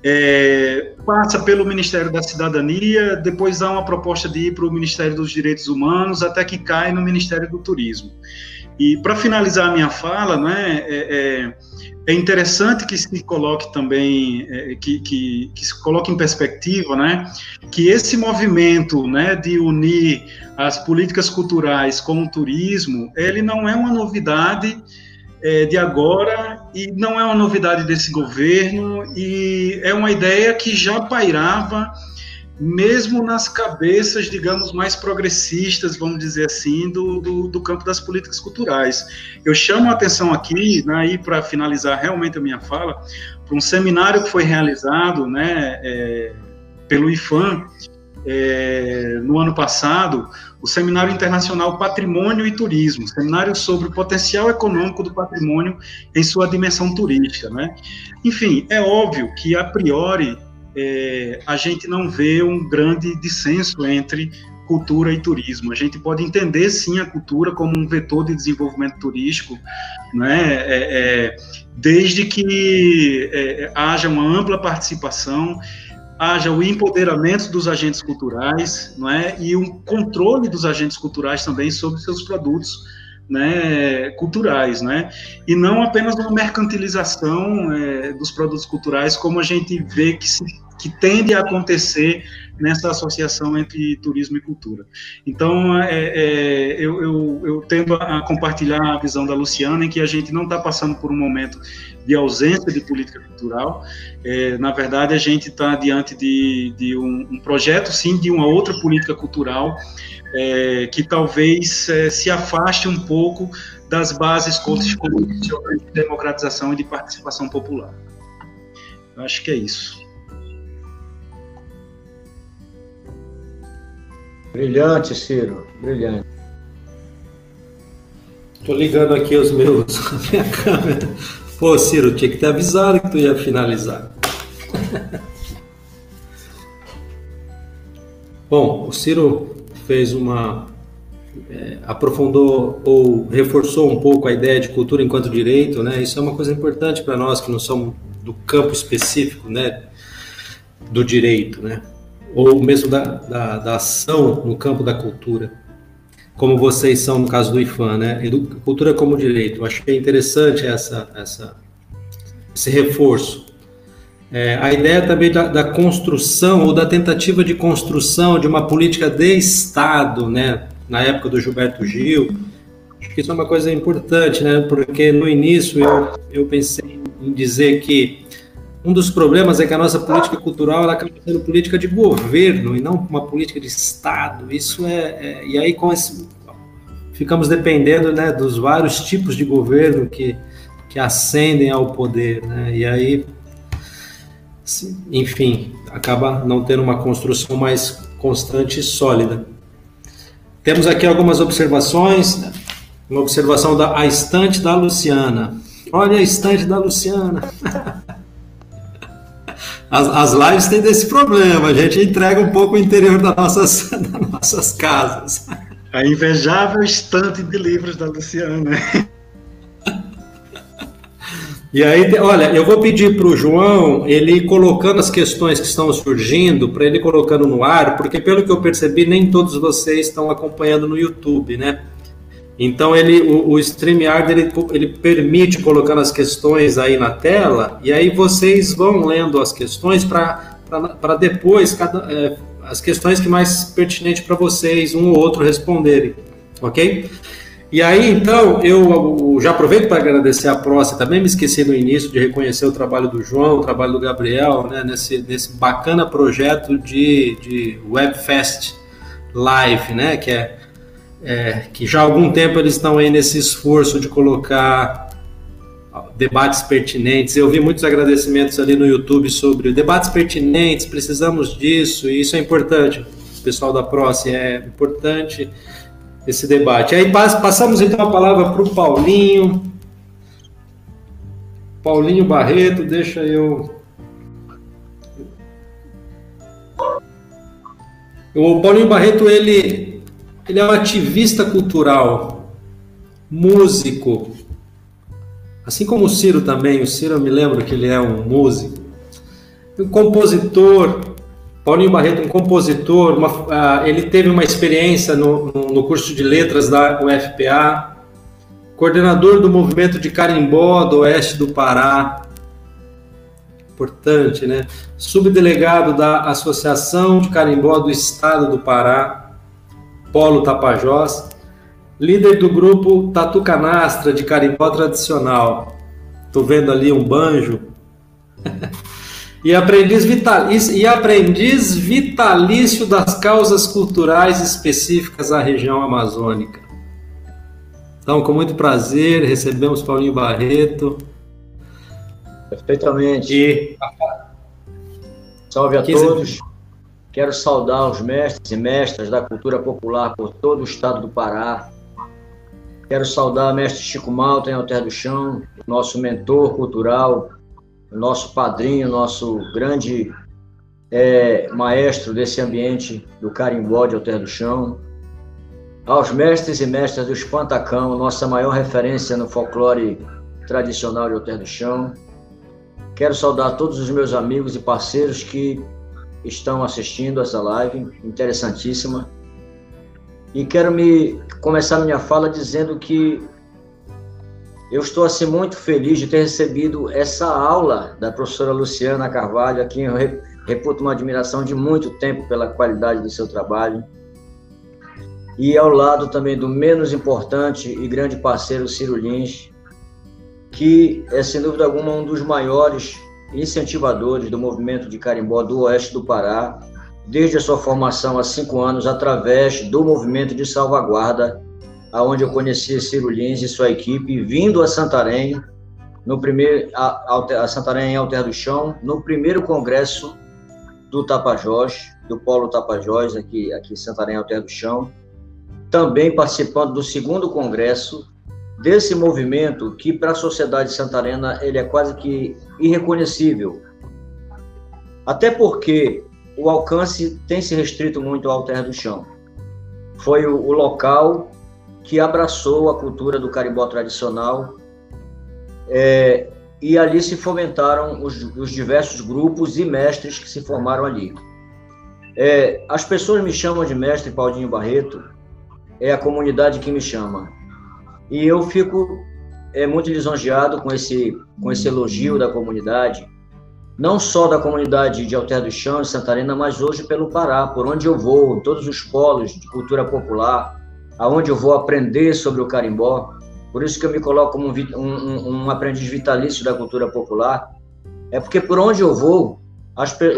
é, passa pelo Ministério da Cidadania, depois há uma proposta de ir para o Ministério dos Direitos Humanos, até que cai no Ministério do Turismo. E para finalizar a minha fala, né, é, é, é, interessante que se coloque também, é, que, que, que, se coloque em perspectiva, né, que esse movimento, né, de unir as políticas culturais com o turismo, ele não é uma novidade é, de agora e não é uma novidade desse governo e é uma ideia que já pairava mesmo nas cabeças, digamos, mais progressistas, vamos dizer assim, do, do, do campo das políticas culturais. Eu chamo a atenção aqui, né, para finalizar realmente a minha fala, para um seminário que foi realizado né, é, pelo IFAM é, no ano passado, o Seminário Internacional Patrimônio e Turismo, seminário sobre o potencial econômico do patrimônio em sua dimensão turística. Né? Enfim, é óbvio que, a priori, é, a gente não vê um grande dissenso entre cultura e turismo. A gente pode entender, sim, a cultura como um vetor de desenvolvimento turístico, né? É, é, desde que é, haja uma ampla participação haja o empoderamento dos agentes culturais, não é? E um controle dos agentes culturais também sobre seus produtos, né, culturais, né? E não apenas uma mercantilização é, dos produtos culturais, como a gente vê que se que tende a acontecer nessa associação entre turismo e cultura. Então, é, é, eu, eu, eu, tendo a compartilhar a visão da Luciana, em que a gente não está passando por um momento de ausência de política cultural. É, na verdade, a gente está diante de, de um, um, projeto, sim, de uma outra política cultural é, que talvez é, se afaste um pouco das bases constitucionais de democratização e de participação popular. Eu acho que é isso. Brilhante, Ciro, brilhante. Estou ligando aqui os meus, a minha câmera. Pô, Ciro, tinha que ter avisado que tu ia finalizar. Bom, o Ciro fez uma. É, aprofundou ou reforçou um pouco a ideia de cultura enquanto direito, né? Isso é uma coisa importante para nós que não somos do campo específico, né? Do direito, né? ou mesmo da, da, da, ação no campo da cultura, como vocês são no caso do IFAM, né? Cultura como direito. Eu é interessante essa, essa, esse reforço. É, a ideia também da, da, construção ou da tentativa de construção de uma política de Estado, né? Na época do Gilberto Gil, acho que isso é uma coisa importante, né? Porque no início eu, eu pensei em dizer que um dos problemas é que a nossa política cultural ela acaba sendo política de governo e não uma política de Estado. Isso é, é e aí com esse, ficamos dependendo né, dos vários tipos de governo que, que ascendem ao poder, né? E aí, enfim, acaba não tendo uma construção mais constante e sólida. Temos aqui algumas observações. Né? Uma observação da a estante da Luciana. Olha a estante da Luciana. as, as lives têm desse problema, a gente entrega um pouco o interior das nossas, das nossas casas. A invejável estante de livros da Luciana. E aí, olha, eu vou pedir para o João, ele colocando as questões que estão surgindo, para ele colocando no ar, porque pelo que eu percebi, nem todos vocês estão acompanhando no YouTube, né? Então ele, o, o StreamYard ele, ele permite colocando as questões aí na tela e aí vocês vão lendo as questões para depois cada, é, as questões que mais pertinente para vocês um ou outro responderem, ok? E aí então eu, já aproveito para agradecer a Próxima, também me esqueci no início de reconhecer o trabalho do João, o trabalho do Gabriel, né, nesse, nesse bacana projeto de, de Webfest Live, né, que é é, que já há algum tempo eles estão aí nesse esforço de colocar debates pertinentes. Eu vi muitos agradecimentos ali no YouTube sobre debates pertinentes, precisamos disso, e isso é importante. O pessoal da Próxima é importante esse debate. Aí passamos então a palavra para o Paulinho. Paulinho Barreto, deixa eu. O Paulinho Barreto, ele ele é um ativista cultural, músico. Assim como o Ciro também, o Ciro eu me lembro que ele é um músico. um compositor, Paulinho Barreto, um compositor, uma, uh, ele teve uma experiência no, no, curso de letras da UFPA, coordenador do movimento de carimbó do oeste do Pará, importante, né? Subdelegado da Associação de Carimbó do Estado do Pará, Polo Tapajós, líder do grupo Tatu Canastra de carimbó tradicional. Tô vendo ali um banjo. e, aprendiz vitalício, e aprendiz vitalício das causas culturais específicas à região amazônica. Então, com muito prazer, recebemos Paulinho Barreto. Perfeitamente. E... Salve a 15... todos. Quero saudar os mestres e mestras da cultura popular por todo o estado do Pará. Quero saudar o mestre Chico Malta em Alter do Chão, nosso mentor cultural, nosso padrinho, nosso grande é, maestro desse ambiente do carimbó de Alter do Chão. Aos mestres e mestras do Espantacão, nossa maior referência no folclore tradicional de Alter do Chão. Quero saudar todos os meus amigos e parceiros que estão assistindo essa live interessantíssima. E quero me começar minha fala dizendo que eu estou assim muito feliz de ter recebido essa aula da professora Luciana Carvalho, a quem eu reputo uma admiração de muito tempo pela qualidade do seu trabalho. E ao lado também do menos importante e grande parceiro Ciro Lins, que é sem dúvida alguma um dos maiores incentivadores do movimento de carimbó do oeste do Pará, desde a sua formação há cinco anos, através do movimento de salvaguarda, aonde eu conheci Ciro Lins e sua equipe, vindo a Santarém, no primeiro, a, a Santarém Alter do Chão, no primeiro congresso do Tapajós, do Polo Tapajós, aqui, aqui em Santarém, Alter do Chão, também participando do segundo congresso desse movimento que para a sociedade santarena ele é quase que irreconhecível. Até porque o alcance tem se restrito muito ao Terra do Chão. Foi o, o local que abraçou a cultura do carimbó tradicional é, e ali se fomentaram os, os, diversos grupos e mestres que se formaram ali. É, as pessoas me chamam de mestre Paulinho Barreto, é a comunidade que me chama. E eu fico é, muito lisonjeado com esse, com esse elogio da comunidade, não só da comunidade de Alter do Chão, de Santarena, mas hoje pelo Pará, por onde eu vou, todos os polos de cultura popular, aonde eu vou aprender sobre o carimbó. Por isso que eu me coloco como um, um, um aprendiz vitalício da cultura popular. É porque por onde eu vou,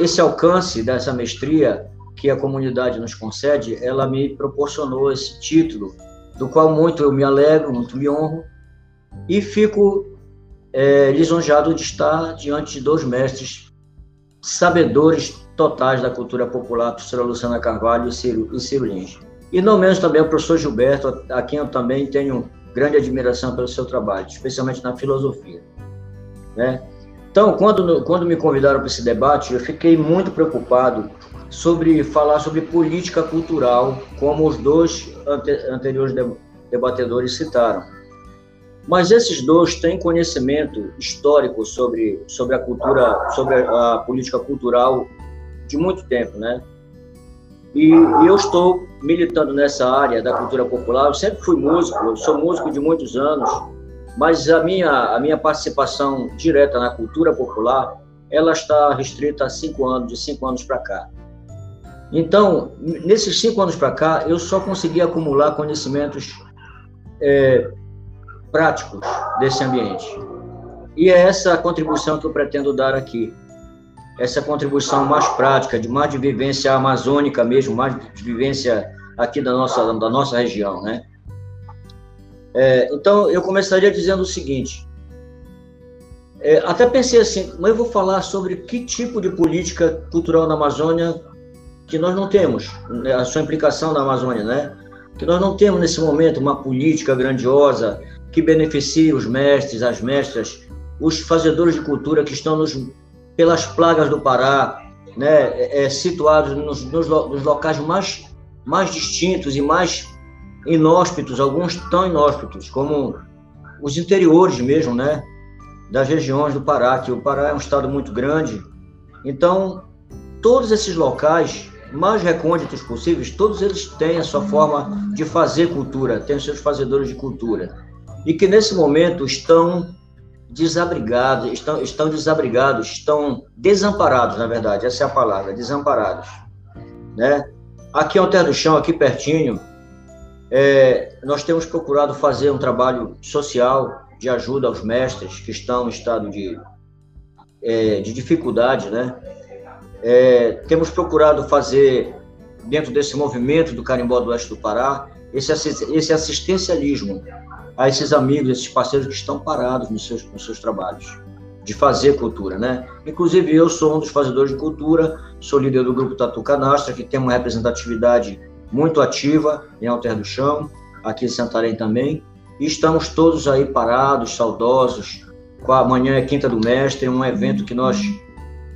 esse alcance dessa mestria que a comunidade nos concede, ela me proporcionou esse título do qual muito eu me alegro, muito me honro, e fico é, lisonjado de estar diante de dois mestres sabedores totais da cultura popular, professora Luciana Carvalho e Ciro, e Ciro Lins. E não menos também o professor Gilberto, a quem eu também tenho grande admiração pelo seu trabalho, especialmente na filosofia. Né? Então, quando, quando me convidaram para esse debate, eu fiquei muito preocupado sobre falar sobre política cultural, como os dois ante, anteriores debatedores citaram. Mas esses dois têm conhecimento histórico sobre, sobre a cultura, sobre a, política cultural de muito tempo, né? E, eu estou militando nessa área da cultura popular. Eu sempre fui músico, sou músico de muitos anos, mas a minha, a minha participação direta na cultura popular ela está restrita a cinco anos, de cinco anos para cá. Então, nesses cinco anos para cá, eu só consegui acumular conhecimentos é, práticos desse ambiente. E é essa a contribuição que eu pretendo dar aqui. Essa contribuição mais prática, de mais de vivência amazônica mesmo, mais de vivência aqui da nossa, da nossa região, né? É, então, eu começaria dizendo o seguinte. É, até pensei assim, mas eu vou falar sobre que tipo de política cultural na Amazônia que nós não temos, né, a sua implicação na Amazônia, né? Que nós não temos nesse momento uma política grandiosa que beneficie os mestres, as mestras, os fazedores de cultura que estão nos, pelas plagas do Pará, né? É, é situados nos, nos, nos locais mais, mais distintos e mais inóspitos, alguns tão inóspitos, como os interiores mesmo, né? Das regiões do Pará, que o Pará é um estado muito grande Então, todos esses locais mais recônditos possíveis, todos eles têm a sua forma de fazer cultura, têm os seus fazedores de cultura. E que nesse momento estão desabrigados, estão, estão desabrigados, estão desamparados, na verdade, essa é a palavra, desamparados. Né? Aqui ao Terra do Chão, aqui pertinho, é, nós temos procurado fazer um trabalho social de ajuda aos mestres que estão em estado de, é, de dificuldade, né? É, temos procurado fazer, dentro desse movimento do Carimbó do Oeste do Pará, esse, esse assistencialismo a esses amigos, esses parceiros que estão parados nos seus, nos seus trabalhos de fazer cultura, né? Inclusive eu sou um dos fazedores de cultura, sou líder do grupo Tatu Canastra, que tem uma representatividade muito ativa em Alter do Chão, aqui em Santarém também, e estamos todos aí parados, saudosos, com a manhã é Quinta do Mestre, um evento que nós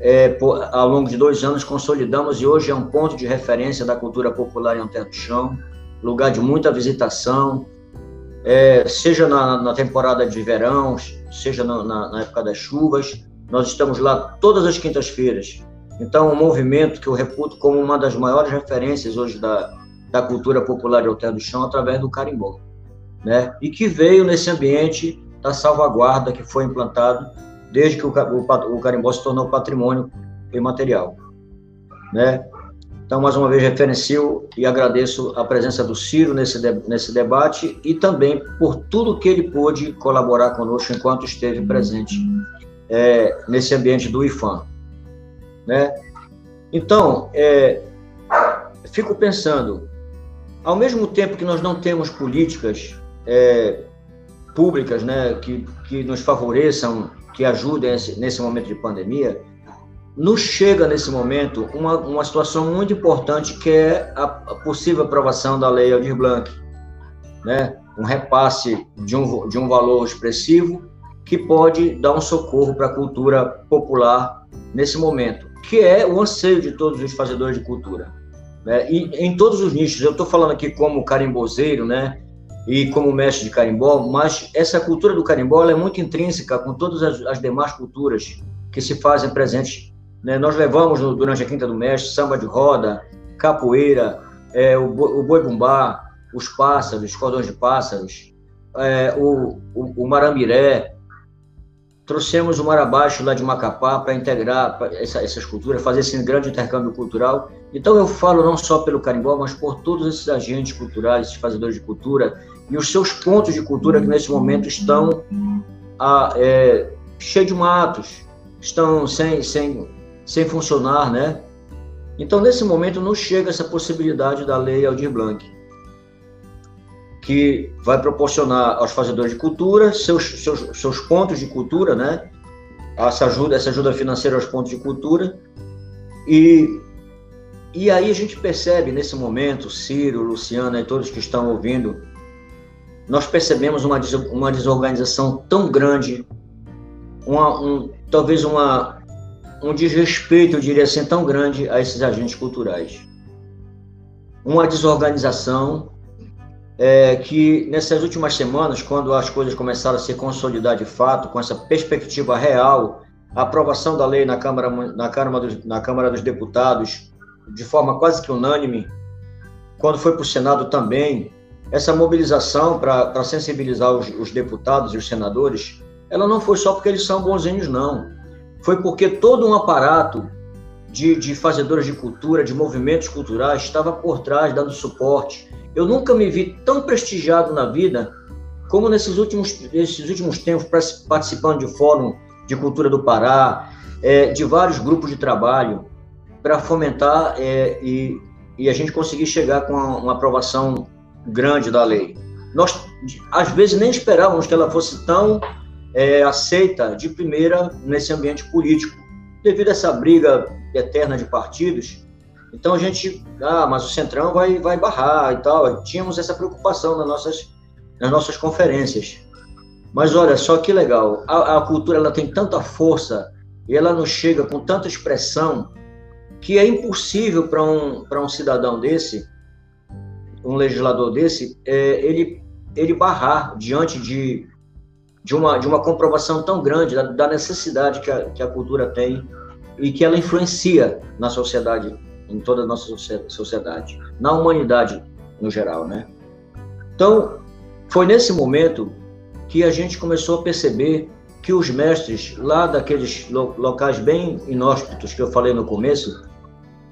é, por, ao longo de dois anos consolidamos e hoje é um ponto de referência da cultura popular em Alter do Chão, lugar de muita visitação, é, seja na, na, temporada de verão, seja na, na, na, época das chuvas, nós estamos lá todas as quintas-feiras. Então, um movimento que eu reputo como uma das maiores referências hoje da, da cultura popular de Alter do Chão através do carimbó, né? E que veio nesse ambiente da salvaguarda que foi implantado desde que o, o, o carimbó se tornou patrimônio imaterial, né? Então, mais uma vez, referencio e agradeço a presença do Ciro nesse, de, nesse debate e também por tudo que ele pôde colaborar conosco enquanto esteve presente é, nesse ambiente do IFAM. Né? Então, é, fico pensando, ao mesmo tempo que nós não temos políticas é, públicas né, que, que nos favoreçam, que ajudem esse, nesse momento de pandemia, nos chega nesse momento uma, uma situação muito importante que é a, possível aprovação da lei Aldir Blanc, né? um repasse de um, de um valor expressivo que pode dar um socorro para a cultura popular nesse momento, que é o anseio de todos os fazedores de cultura. Né? E em todos os nichos, eu estou falando aqui como carimbozeiro, né? e como mestre de carimbó, mas essa cultura do carimbó é muito intrínseca com todas as, as demais culturas que se fazem presentes né? Nós levamos durante a Quinta do Mestre samba de roda, capoeira, é, o, o boi bumbá, os pássaros, os cordões de pássaros, é, o, o, o, maramiré. Trouxemos o marabaixo lá de Macapá para integrar essa, essas culturas, fazer esse grande intercâmbio cultural. Então eu falo não só pelo carimbó, mas por todos esses agentes culturais, esses fazedores de cultura e os seus pontos de cultura que nesse momento estão a, é, cheios de matos, estão sem, sem sem funcionar, né? Então, nesse momento, não chega essa possibilidade da lei Aldir Blanc, que vai proporcionar aos fazedores de cultura seus, seus, seus pontos de cultura, né? Essa ajuda, essa ajuda financeira aos pontos de cultura. E, e aí a gente percebe nesse momento, Ciro, Luciana e todos que estão ouvindo, nós percebemos uma, uma desorganização tão grande, uma, um, talvez uma, um desrespeito, eu diria assim, tão grande a esses agentes culturais. Uma desorganização é, que nessas últimas semanas, quando as coisas começaram a se consolidar de fato, com essa perspectiva real, a aprovação da lei na Câmara, na Câmara, dos, na Câmara dos Deputados, de forma quase que unânime, quando foi para o Senado também, essa mobilização para sensibilizar os, os deputados e os senadores, ela não foi só porque eles são bonzinhos, não foi porque todo um aparato de, de fazedores de cultura, de movimentos culturais, estava por trás, dando suporte. Eu nunca me vi tão prestigiado na vida como nesses últimos, nesses últimos tempos, participando de fórum de cultura do Pará, é, de vários grupos de trabalho, para fomentar é, e, e a gente conseguir chegar com uma, uma aprovação grande da lei. Nós, às vezes, nem esperávamos que ela fosse tão é, aceita de primeira nesse ambiente político, devido a essa briga eterna de partidos. Então a gente, ah, mas o Centrão vai, vai barrar e tal. Tínhamos essa preocupação nas nossas, nas nossas conferências. Mas olha só que legal, a, a cultura ela tem tanta força e ela nos chega com tanta expressão que é impossível para um, um cidadão desse, um legislador desse, é, ele, ele barrar diante de de uma, de uma comprovação tão grande da, da necessidade que a, que a cultura tem e que ela influencia na sociedade, em toda a nossa sociedade, na humanidade no geral, né? Então, foi nesse momento que a gente começou a perceber que os mestres lá daqueles locais bem inóspitos que eu falei no começo,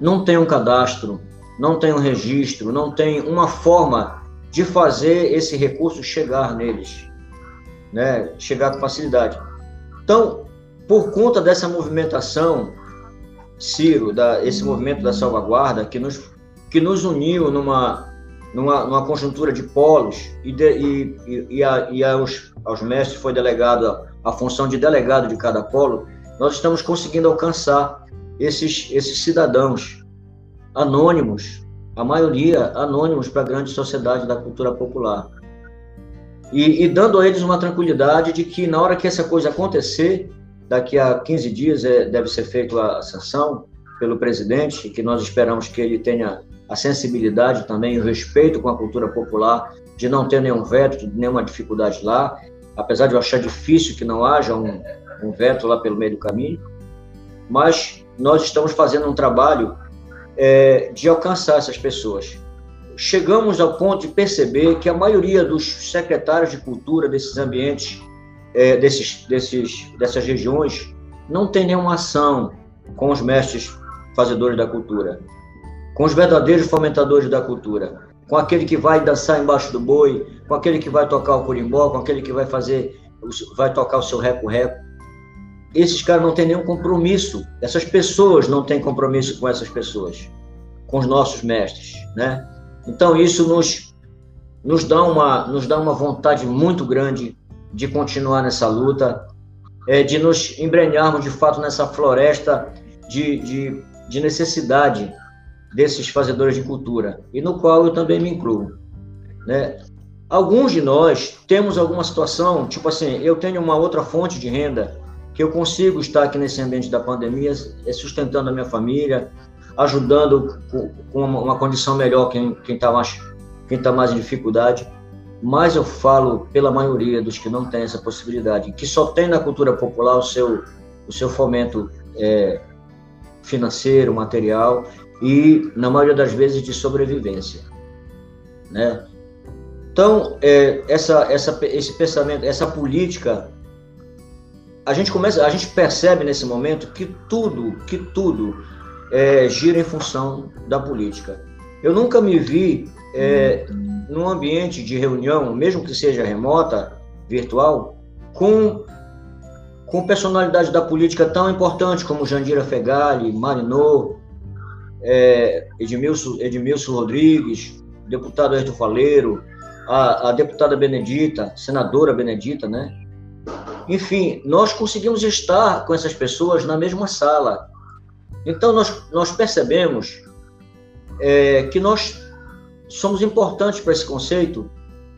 não tem um cadastro, não tem um registro, não tem uma forma de fazer esse recurso chegar neles, né? chegar com facilidade. Então, por conta dessa movimentação, Ciro, da, esse movimento da salvaguarda, que nos, que nos uniu numa, numa, numa conjuntura de polos, e, de, e, e, e, a, e aos, aos mestres foi delegado a, a função de delegado de cada polo, nós estamos conseguindo alcançar esses, esses cidadãos anônimos, a maioria anônimos para a grande sociedade da cultura popular. E, e, dando a eles uma tranquilidade de que na hora que essa coisa acontecer, daqui a 15 dias é, deve ser feita a sanção pelo presidente, que nós esperamos que ele tenha a sensibilidade também, o respeito com a cultura popular, de não ter nenhum veto, nenhuma dificuldade lá, apesar de eu achar difícil que não haja um, um veto lá pelo meio do caminho, mas nós estamos fazendo um trabalho é, de alcançar essas pessoas. Chegamos ao ponto de perceber que a maioria dos secretários de cultura desses ambientes, é, desses, desses, dessas regiões, não tem nenhuma ação com os mestres fazedores da cultura, com os verdadeiros fomentadores da cultura, com aquele que vai dançar embaixo do boi, com aquele que vai tocar o curimbó, com aquele que vai fazer, vai tocar o seu reco-reco esses caras não têm nenhum compromisso. Essas pessoas não têm compromisso com essas pessoas, com os nossos mestres, né? Então isso nos nos dá uma nos dá uma vontade muito grande de continuar nessa luta, é, de nos embrenharmos de fato nessa floresta de, de, de necessidade desses fazedores de cultura, e no qual eu também me incluo. Né? Alguns de nós temos alguma situação, tipo assim, eu tenho uma outra fonte de renda que eu consigo estar aqui nesse ambiente da pandemia, é sustentando a minha família, ajudando com uma condição melhor quem está mais, quem tá mais em dificuldade. Mas eu falo pela maioria dos que não têm essa possibilidade, que só tem na cultura popular o seu, o seu fomento é, financeiro, material e, na maioria das vezes, de sobrevivência. Né? Então, é, essa, essa, esse pensamento, essa política a gente começa, a gente percebe nesse momento que tudo, que tudo é, gira em função da política. Eu nunca me vi é, num ambiente de reunião, mesmo que seja remota, virtual, com com personalidades da política tão importantes como Jandira Fegali, Marinô, é, Edmilson, Edmilson Rodrigues, deputado Ayrton Faleiro, a, a deputada Benedita, senadora Benedita, né? Enfim, nós conseguimos estar com essas pessoas na mesma sala. Então, nós, nós percebemos é, que nós somos importantes para esse conceito,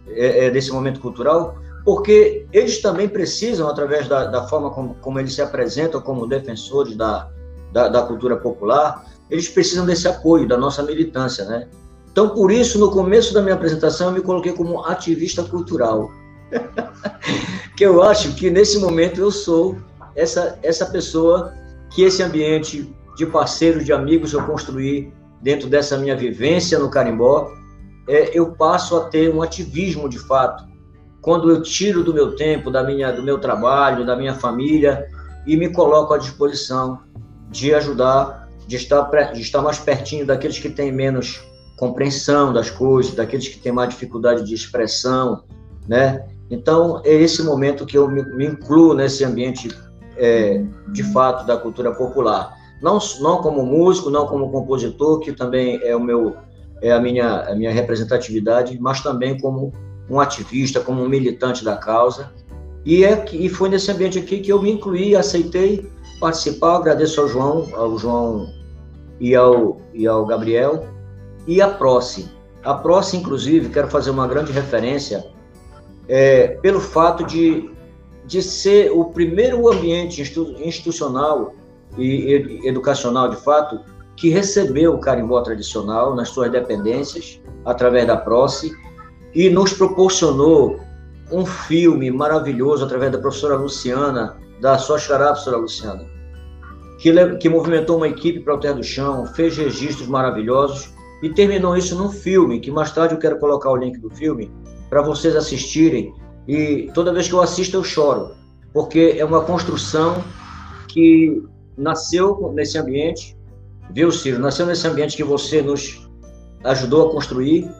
é, é, desse momento cultural, porque eles também precisam, através da, da forma como, como, eles se apresentam como defensores da, da, da cultura popular, eles precisam desse apoio, da nossa militância, né? Então, por isso, no começo da minha apresentação, eu me coloquei como ativista cultural. que eu acho que nesse momento eu sou essa, essa pessoa que esse ambiente de parceiros, de amigos eu construí dentro dessa minha vivência no Carimbó, é, eu passo a ter um ativismo de fato. Quando eu tiro do meu tempo, da minha, do meu trabalho, da minha família e me coloco à disposição de ajudar, de estar, de estar mais pertinho daqueles que têm menos compreensão das coisas, daqueles que têm mais dificuldade de expressão, né? Então, é esse momento que eu me, me incluo nesse ambiente, é, de fato, da cultura popular. Não, não como músico, não como compositor, que também é o meu é a minha, a minha representatividade, mas também como um ativista, como um militante da causa. E, é, e foi nesse ambiente aqui que eu me incluí, aceitei participar. Agradeço ao João, ao João e ao, e ao Gabriel, e a Proce. A Proce, inclusive, quero fazer uma grande referência é, pelo fato de, de ser o primeiro ambiente institucional e educacional, de fato, que recebeu o carimbó tradicional nas suas dependências, através da PROCE, e nos proporcionou um filme maravilhoso através da professora Luciana, da sua xará, professora Luciana, que, que movimentou uma equipe para o Terra do Chão, fez registros maravilhosos e terminou isso num filme, que mais tarde eu quero colocar o link do filme para vocês assistirem. E toda vez que eu assisto eu choro, porque é uma construção que nasceu nesse ambiente, viu, Ciro? Nasceu nesse ambiente que você nos ajudou a construir.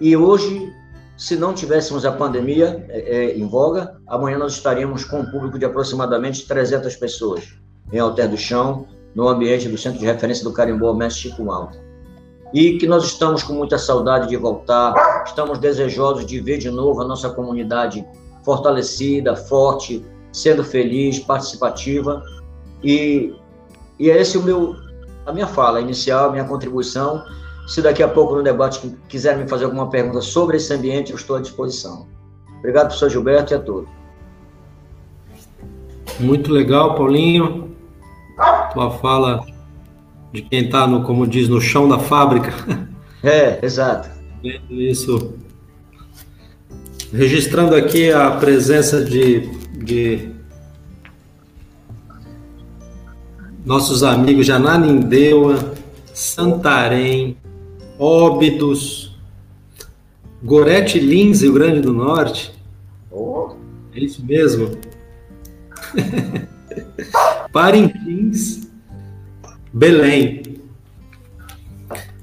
E hoje, se não tivéssemos a pandemia é, é, em voga, amanhã nós estaríamos com um público de aproximadamente 300 pessoas em Alter do Chão, no ambiente do Centro de Referência do Carimbó Mestre Chico Malta. E que nós estamos com muita saudade de voltar, estamos desejosos de ver de novo a nossa comunidade fortalecida, forte, sendo feliz, participativa e, e é esse o meu a minha fala inicial, a minha contribuição. Se daqui a pouco no debate quiserem me fazer alguma pergunta sobre esse ambiente, eu estou à disposição. Obrigado, professor Gilberto, e a todos. Muito legal, Paulinho. Tua fala de quem está, no, como diz, no chão da fábrica. É, exato. Vendo isso. Registrando aqui a presença de, de nossos amigos de Ananindeua, Santarém, Óbidos, Gorete Lins, Rio Grande do Norte. Oh. É isso mesmo. Parintins, Belém.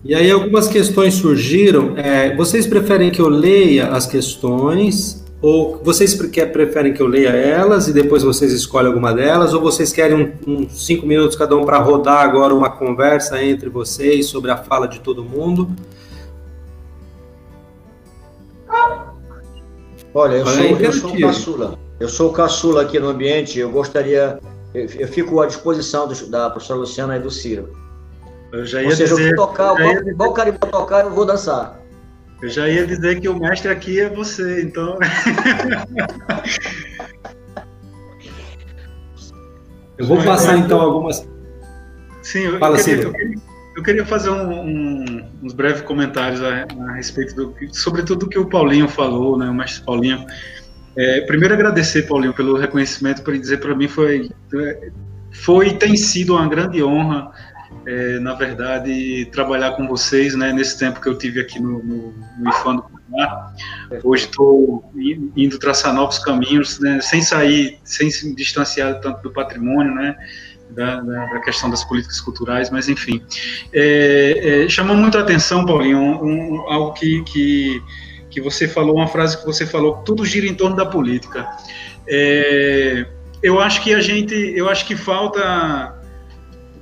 E aí algumas questões surgiram. É, vocês preferem que eu leia as questões ou vocês preferem que eu leia elas e depois vocês escolhem alguma delas ou vocês querem uns um, cinco minutos cada um para rodar agora uma conversa entre vocês sobre a fala de todo mundo? Olha, eu, sou, eu sou o caçula. Eu sou o caçula aqui no ambiente. Eu gostaria eu, eu fico à disposição do, da professora Luciana e do Ciro. Eu já ia Ou seja, dizer, eu tocar, qual, ia... qual carimbó tocar, eu vou dançar. Eu já ia dizer que o mestre aqui é você, então. eu vou passar então algumas. Sim, eu, Fala, eu, queria, eu, queria, eu queria, fazer um, um, uns breves comentários a, a, respeito do, sobretudo do que o Paulinho falou, né, o mestre Paulinho. É, primeiro agradecer, Paulinho, pelo reconhecimento, para dizer para mim foi foi tem sido uma grande honra, é, na verdade, trabalhar com vocês, né, nesse tempo que eu tive aqui no, no, no IFAM do Paraná. Hoje estou indo traçar novos caminhos, né, sem sair, sem se distanciar tanto do patrimônio, né, da, da, da, questão das políticas culturais, mas enfim. É, é, chamou muito a atenção, Paulinho, um, um, algo que, que que você falou, uma frase que você falou, tudo gira em torno da política. É, eu acho que a gente, eu acho que falta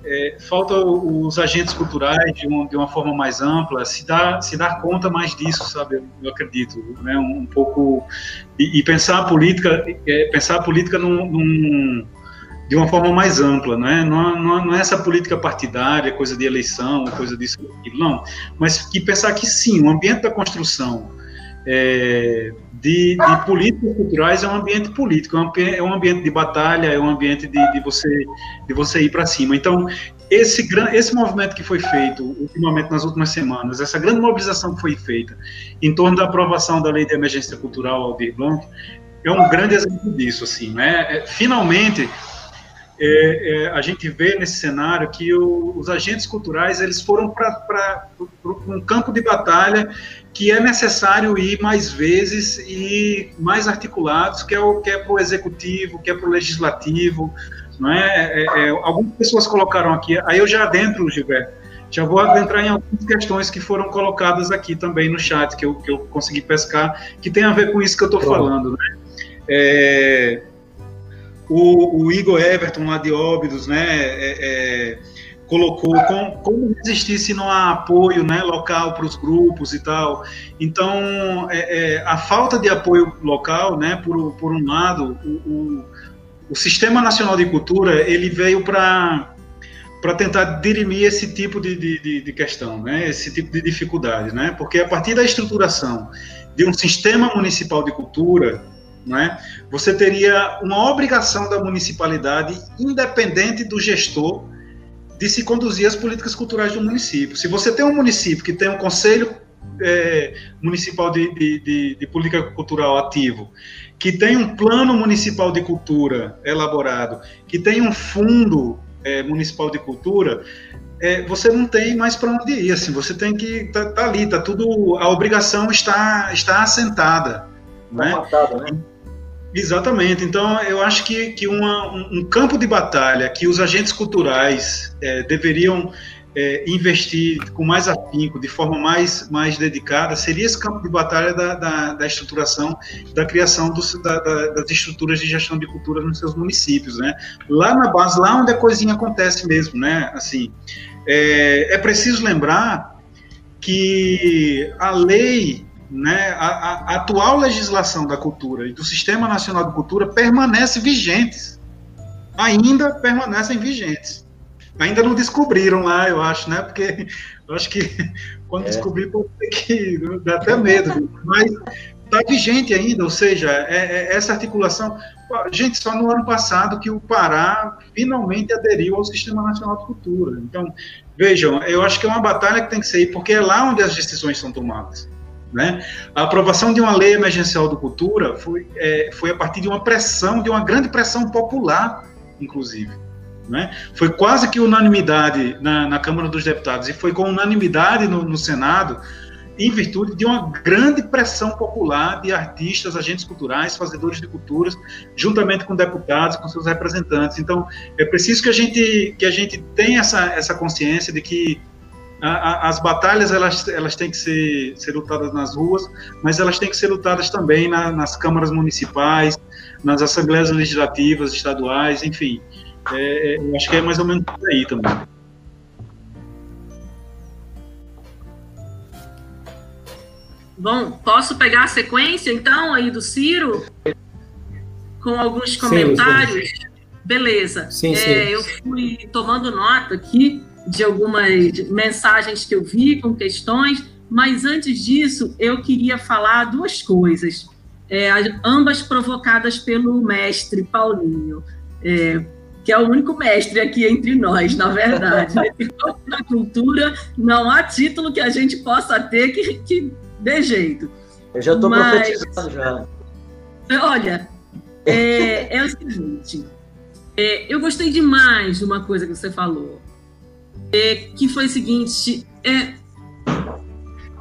é, falta os agentes culturais de, um, de, uma forma mais ampla se dar se dar conta mais disso, sabe? Eu acredito, né? Um, um pouco e, e, pensar a política, é, pensar a política num, num, de uma forma mais ampla, né? Não, não, não é essa política partidária, coisa de eleição, coisa disso, não, mas que pensar que sim, o ambiente da construção é, de, de, políticas culturais é um ambiente político, é um, é um ambiente de batalha, é um ambiente de, de você, de você ir para cima. Então, esse, esse movimento que foi feito ultimamente nas últimas semanas, essa grande mobilização que foi feita em torno da aprovação da Lei de Emergência Cultural Aldir Blanc, é um grande exemplo disso, assim, né? É, finalmente, é, é, a gente vê nesse cenário que o, os agentes culturais eles foram para um campo de batalha que é necessário ir mais vezes e mais articulados, que é o que é para o executivo, que é para o legislativo, não é? É, é? Algumas pessoas colocaram aqui, aí eu já adentro, Gilberto, já vou adentrar em algumas questões que foram colocadas aqui também no chat, que eu, que eu consegui pescar, que tem a ver com isso que eu estou falando, né? É, o, o, Igor Everton lá de Óbidos, né? É, é colocou como, como resistir se não há apoio né, local para os grupos e tal. Então, é, é, a falta de apoio local, né, por, por um lado, o, o, o Sistema Nacional de Cultura ele veio para para tentar dirimir esse tipo de, de, de, questão, né, esse tipo de dificuldade, né, porque a partir da estruturação de um sistema municipal de cultura, né, você teria uma obrigação da municipalidade, independente do gestor, de se conduzir as políticas culturais do município. Se você tem um município que tem um conselho é, municipal de, de, de, de, política cultural ativo, que tem um plano municipal de cultura elaborado, que tem um fundo é, municipal de cultura, é, você não tem mais para onde ir, assim, você tem que tá, tá, ali, tá tudo, a obrigação está está assentada, tá né? Matado, né? Exatamente. Então, eu acho que, que uma, um, campo de batalha que os agentes culturais é, deveriam é, investir com mais afinco, de forma mais, mais dedicada, seria esse campo de batalha da, da, da estruturação, da criação da, da, das estruturas de gestão de cultura nos seus municípios, né? Lá na base, lá onde a coisinha acontece mesmo, né? Assim, é, é preciso lembrar que a lei né, a, a, atual legislação da cultura e do Sistema Nacional de Cultura permanece vigentes. Ainda permanecem vigentes. Ainda não descobriram lá, eu acho, né? Porque eu acho que quando é. descobrir pode ter que dá até medo. Mas está vigente ainda, ou seja, é, é, essa articulação. Gente, só no ano passado que o Pará finalmente aderiu ao Sistema Nacional de Cultura. Então, vejam, eu acho que é uma batalha que tem que sair, porque é lá onde as decisões são tomadas. Né? A aprovação de uma lei emergencial do cultura foi, é, foi a partir de uma pressão, de uma grande pressão popular, inclusive. Né? Foi quase que unanimidade na, na, Câmara dos Deputados e foi com unanimidade no, no, Senado, em virtude de uma grande pressão popular de artistas, agentes culturais, fazedores de culturas, juntamente com deputados, com seus representantes. Então, é preciso que a gente, que a gente tenha essa, essa consciência de que as batalhas elas, elas têm que ser, ser lutadas nas ruas, mas elas têm que ser lutadas também na, nas câmaras municipais, nas assembleias legislativas estaduais, enfim. É, é, eu acho que é mais ou menos por aí também. Bom, posso pegar a sequência então aí do Ciro com alguns comentários? Sim, sim. Beleza. Sim, é, eu fui tomando nota aqui de algumas mensagens que eu vi com questões, mas antes disso eu queria falar duas coisas, é, ambas provocadas pelo mestre Paulinho, é, que é o único mestre aqui entre nós, na verdade. na cultura não há título que a gente possa ter que, que dê jeito. Eu já estou profetizando já. Olha, é, é o seguinte, é, eu gostei demais de uma coisa que você falou é, que foi o seguinte: é,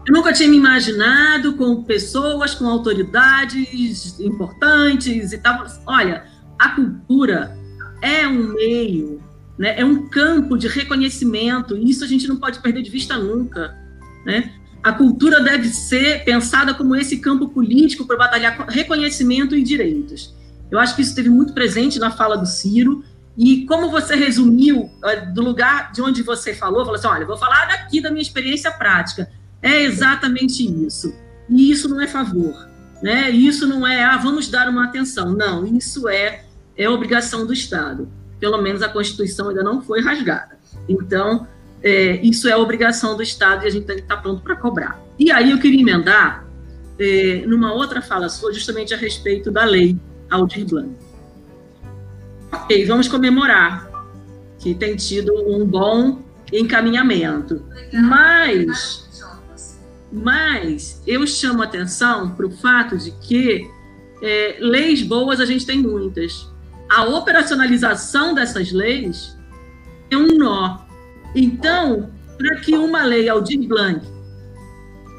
eu nunca tinha me imaginado com pessoas, com autoridades importantes e tal. Olha, a cultura é um meio, né, é um campo de reconhecimento, e isso a gente não pode perder de vista nunca. Né? A cultura deve ser pensada como esse campo político para batalhar reconhecimento e direitos. Eu acho que isso esteve muito presente na fala do Ciro, e como você resumiu uh, do lugar de onde você falou, falou assim: olha, vou falar daqui da minha experiência prática. É exatamente isso. E isso não é favor. Né? Isso não é, ah, vamos dar uma atenção. Não, isso é, é obrigação do Estado. Pelo menos a Constituição ainda não foi rasgada. Então, é, isso é obrigação do Estado e a gente tem que estar pronto para cobrar. E aí eu queria emendar é, numa outra fala sua, justamente a respeito da lei Aldir Blanc. Ok, vamos comemorar que tem tido um bom encaminhamento. Mas, mas eu chamo atenção para o fato de que é, leis boas a gente tem muitas. A operacionalização dessas leis é um nó. Então, para que uma lei Aldir Blanc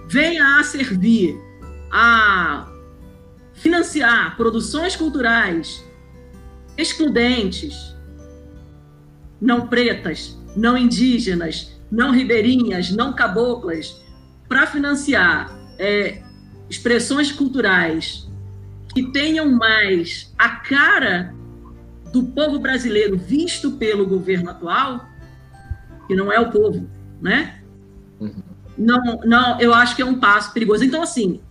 venha a servir a financiar produções culturais excludentes, não pretas, não indígenas, não ribeirinhas, não caboclas, para financiar é, expressões culturais que tenham mais a cara do povo brasileiro visto pelo governo atual, que não é o povo, né? Uhum. Não, não, eu acho que é um passo perigoso. Então, assim,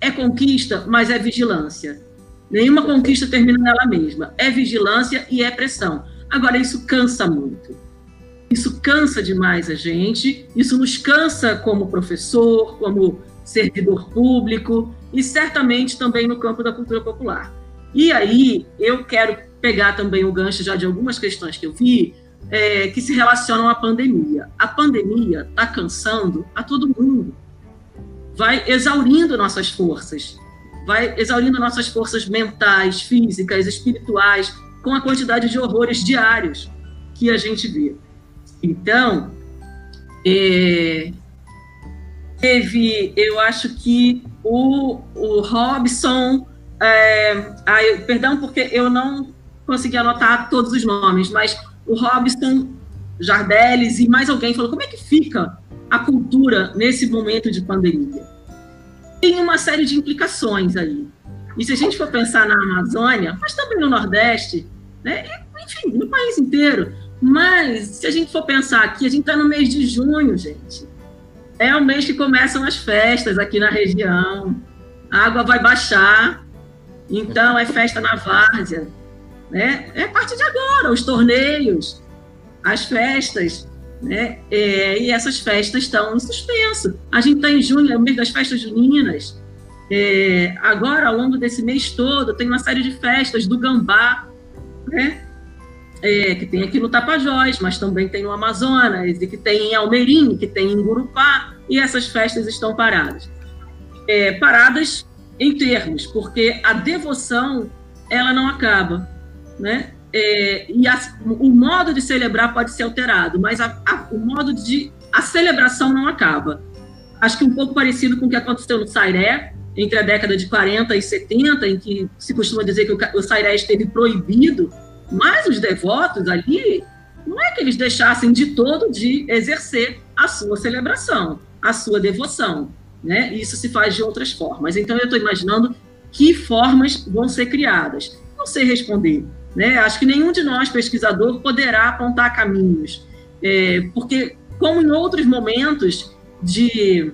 é conquista, mas é vigilância. Nenhuma conquista termina nela mesma. É vigilância e é pressão. Agora, isso cansa muito. Isso cansa demais a gente, isso nos cansa como professor, como servidor público e certamente também no campo da cultura popular. E aí, eu quero pegar também o gancho já de algumas questões que eu vi é, que se relacionam à pandemia. A pandemia está cansando a todo mundo, vai exaurindo nossas forças vai exaurindo nossas forças mentais, físicas, espirituais, com a quantidade de horrores diários. que a gente vê. Então, é, teve, eu acho que o, o Robson, é, perdão porque eu não consegui anotar todos os nomes, mas o Robson Jardeles e mais alguém falou como é que fica a cultura nesse momento de pandemia. Tem uma série de implicações aí. E se a gente for pensar na Amazônia, mas também no Nordeste, né, enfim, no país inteiro, mas se a gente for pensar aqui, a gente está no mês de junho, gente. É o mês que começam as festas aqui na região. A água vai baixar, então é festa na várzea. Né? É a partir de agora, os torneios, as festas. Né? É, e essas festas estão em suspenso. A gente está em junho, é o mês das festas juninas. É, agora, ao longo desse mês todo, tem uma série de festas do Gambá, né? é, que tem aqui no Tapajós, mas também tem no Amazonas, e que tem em Almerim, que tem em Gurupá, e essas festas estão paradas. É, paradas em termos, porque a devoção ela não acaba, né? É, e a, o modo de celebrar pode ser alterado, mas a, a, o modo de a celebração não acaba. Acho que um pouco parecido com o que aconteceu no Sairé, entre a década de 40 e 70, em que se costuma dizer que o, o Sairé esteve proibido mas os devotos ali, não é que eles deixassem de todo de exercer a sua celebração, a sua devoção. Né? Isso se faz de outras formas. Então, eu estou imaginando que formas vão ser criadas. Não sei responder. Né? Acho que nenhum de nós, pesquisador, poderá apontar caminhos. É, porque, como em outros momentos de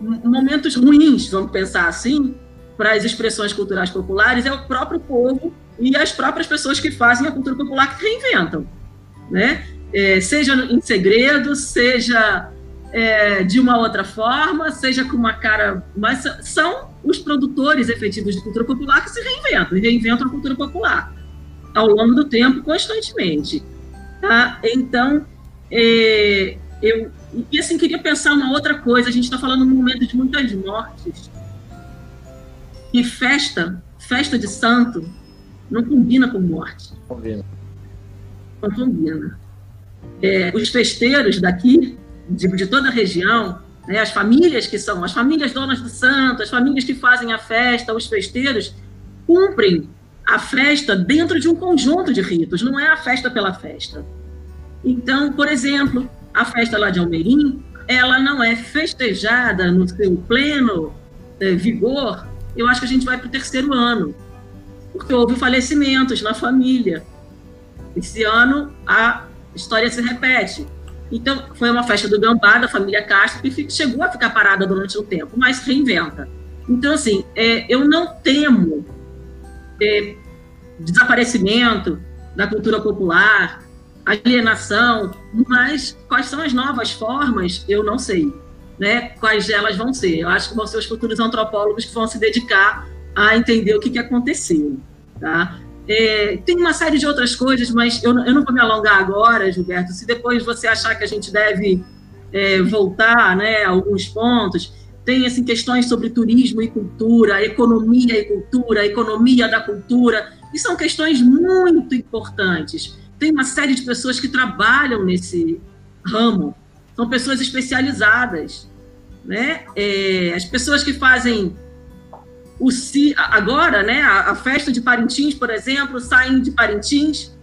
momentos ruins, vamos pensar assim, para as expressões culturais populares, é o próprio povo e as próprias pessoas que fazem a cultura popular que reinventam, né? É, seja em segredo, seja é, de uma outra forma, seja com uma cara, mas são os produtores efetivos de cultura popular que se reinventam e reinventam a cultura popular ao longo do tempo, constantemente. Tá? Então, é, eu e assim queria pensar uma outra coisa. A gente está falando num momento de muitas mortes e festa, festa de santo, não combina com morte. Combina. Não combina. É, os festeiros daqui, de, de toda a região, né, as famílias que são, as famílias donas do santo, as famílias que fazem a festa, os festeiros, cumprem a festa dentro de um conjunto de ritos, não é a festa pela festa. Então, por exemplo, a festa lá de Almerim, ela não é festejada no seu pleno é, vigor, eu acho que a gente vai para o terceiro ano porque houve falecimentos na família. Esse ano a história se repete. Então, foi uma festa do Gambá, da família Castro, que chegou a ficar parada durante um tempo, mas reinventa. Então, assim, é, eu não temo é, desaparecimento da cultura popular, alienação, mas quais são as novas formas, eu não sei. Né, quais elas vão ser. Eu acho que vão ser os futuros antropólogos que vão se dedicar a entender o que, que aconteceu. Tá? É, tem uma série de outras coisas, mas eu, eu, não vou me alongar agora, Gilberto. Se depois você achar que a gente deve é, voltar né, a alguns pontos, tem assim, questões sobre turismo e cultura, economia e cultura, economia da cultura, e são questões muito importantes. Tem uma série de pessoas que trabalham nesse ramo, são pessoas especializadas. Né? É, as pessoas que fazem o, agora, né, a, a, festa de Parintins, por exemplo, saem de Parintins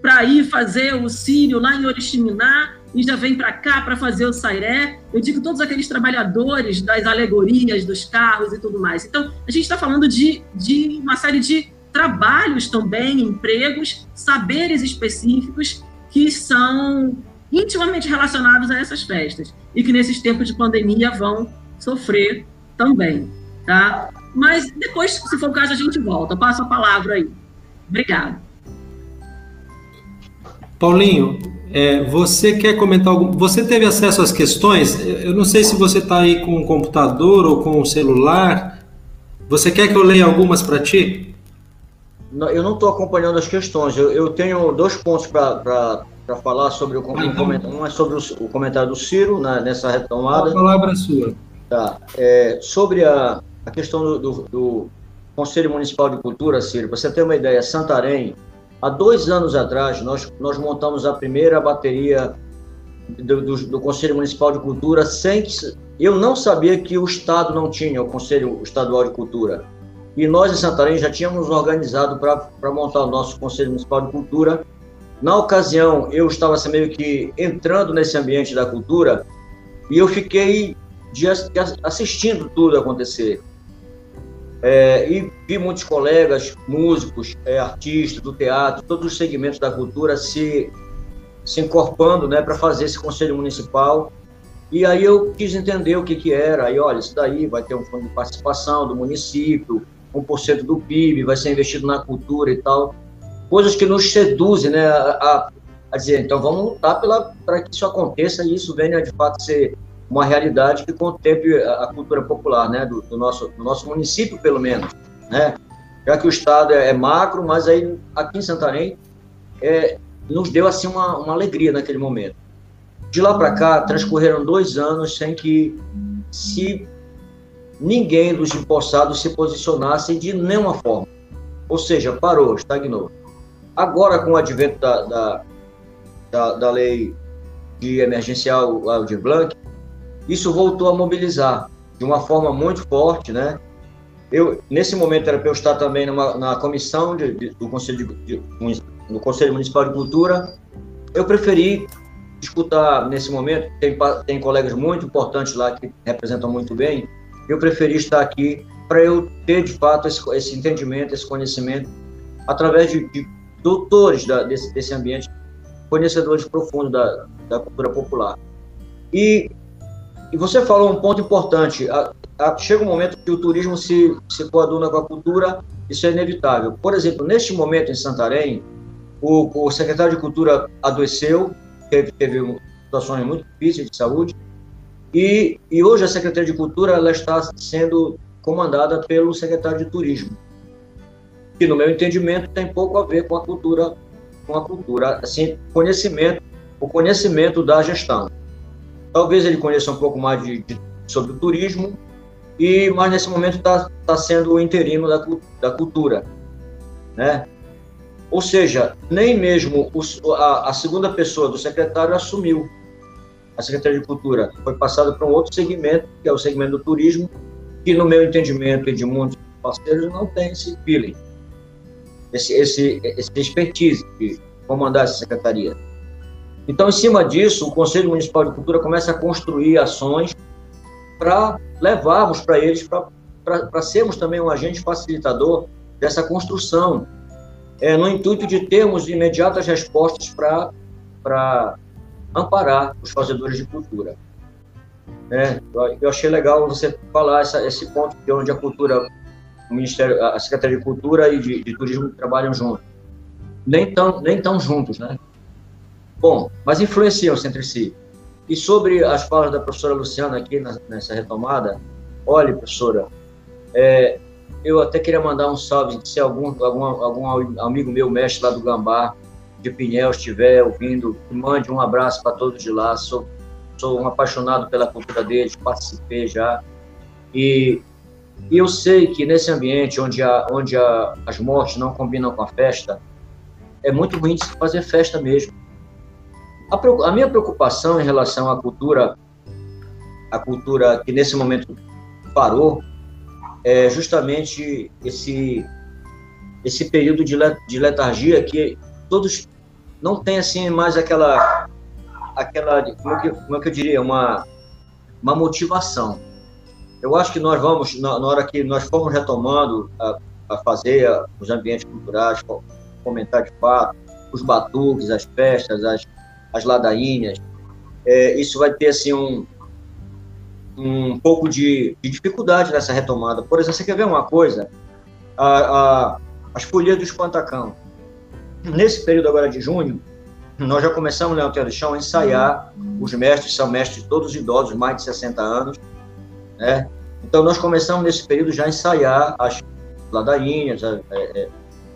para ir fazer o Sírio lá em Oriximiná e já vem para cá para fazer o Sairé. Eu digo todos aqueles trabalhadores das alegorias, dos carros e tudo mais. Então, a gente está falando de, de uma série de trabalhos também, empregos, saberes específicos que são intimamente relacionados a essas festas e que nesses tempos de pandemia vão sofrer também, tá? Mas depois, se for o caso, a gente volta. Passa a palavra aí. Obrigado. Paulinho, é, você quer comentar algum? Você teve acesso às questões? Eu não sei se você está aí com o computador ou com o celular. Você quer que eu leia algumas para ti? Eu não estou acompanhando as questões. Eu, eu tenho dois pontos para falar sobre o ah, então... um é sobre o, o, comentário do Ciro né, nessa retomada. A palavra é sua. Tá. É, sobre a, a questão do, do, do, Conselho Municipal de Cultura, Ciro, para você ter uma ideia, Santarém Há dois anos atrás, nós, nós montamos a primeira bateria do, do, do, Conselho Municipal de Cultura sem que eu não sabia que o Estado não tinha o Conselho Estadual de Cultura. E nós em Santarém já tínhamos organizado para montar o nosso Conselho Municipal de Cultura. Na ocasião, eu estava assim, meio que entrando nesse ambiente da cultura e eu fiquei de, assistindo tudo acontecer. É, e vi muitos colegas, músicos, é, artistas do teatro, todos os segmentos da cultura se, se encorpando né, para fazer esse conselho municipal. E aí eu quis entender o que, que era. Aí, olha, isso daí vai ter um fundo de participação do município, 1% do PIB vai ser investido na cultura e tal. Coisas que nos seduzem né, a, a dizer, então vamos lutar para que isso aconteça e isso venha de fato ser uma realidade que contemple a, cultura popular, né, do, do, nosso, do nosso município, pelo menos, né, já que o estado é, é macro, mas aí aqui em Santarém é, nos deu assim uma, uma alegria naquele momento. De lá para cá transcorreram dois anos sem que se ninguém dos empossados se posicionasse de nenhuma forma, ou seja, parou, estagnou. Agora com o advento da, da, da, da lei de emergencial Aldir Blanc, isso voltou a mobilizar de uma forma muito forte, né? Eu, nesse momento, era para eu estar também numa, na comissão de, de, do, Conselho de, Conselho Municipal de Cultura. Eu preferi escutar nesse momento, tem, tem colegas muito importantes lá que representam muito bem, eu preferi estar aqui para eu ter, de fato, esse, esse, entendimento, esse conhecimento, através de, de doutores da, desse, desse ambiente, conhecedores profundos da, da cultura popular. E e você falou um ponto importante. A, a, chega um momento que o turismo se, se coaduna com a cultura, isso é inevitável. Por exemplo, neste momento em Santarém, o, o secretário de Cultura adoeceu, teve, teve situações muito difíceis de saúde, e, e hoje a Secretaria de Cultura ela está sendo comandada pelo secretário de Turismo, que no meu entendimento tem pouco a ver com a cultura, com a cultura, assim, conhecimento, o conhecimento da gestão. Talvez ele conheça um pouco mais de, de sobre o turismo, e mas nesse momento está tá sendo o interino da, da cultura, né? Ou seja, nem mesmo a, a, segunda pessoa do secretário assumiu a Secretaria de Cultura. Foi passado para um outro segmento, que é o segmento do turismo, que no meu entendimento e de muitos parceiros não tem esse feeling, esse, esse, esse expertise de comandar essa secretaria. Então, em cima disso, o Conselho Municipal de Cultura começa a construir ações para levarmos para eles, para sermos também um agente facilitador dessa construção, é, no intuito de termos imediatas respostas para amparar os fazedores de cultura. É, eu achei legal você falar essa, esse ponto de onde a cultura, o Ministério, a Secretaria de Cultura e de, de Turismo trabalham juntos. Nem tão, nem tão juntos, né? Bom, mas influenciam-se entre si. E sobre as falas da professora Luciana aqui nessa retomada, olhe, professora, é, eu até queria mandar um salve, se algum, algum, algum amigo meu, mestre lá do Gambá, de Pinhel, estiver ouvindo, mande um abraço para todos de lá. Sou, sou um apaixonado pela cultura deles, participei já. E, e eu sei que nesse ambiente onde, a, onde a, as mortes não combinam com a festa, é muito ruim de se fazer festa mesmo. A, a minha preocupação em relação à cultura, a cultura que nesse momento parou, é justamente esse esse período de, de letargia que todos não tem assim mais aquela aquela como é que, como é que eu diria uma uma motivação. Eu acho que nós vamos na, na hora que nós formos retomando a, a fazer a, os ambientes culturais comentar de fato os batuques as festas as as ladainhas. É, isso vai ter assim um, um pouco de, de, dificuldade nessa retomada. Por exemplo, você quer ver uma coisa? A, a, as folias do espantacão. Nesse período agora de junho, nós já começamos na Alter do Chão a ensaiar. Os mestres são mestres todos idosos, mais de 60 anos, né? Então nós começamos nesse período já a ensaiar as ladainhas, a, a, é, é,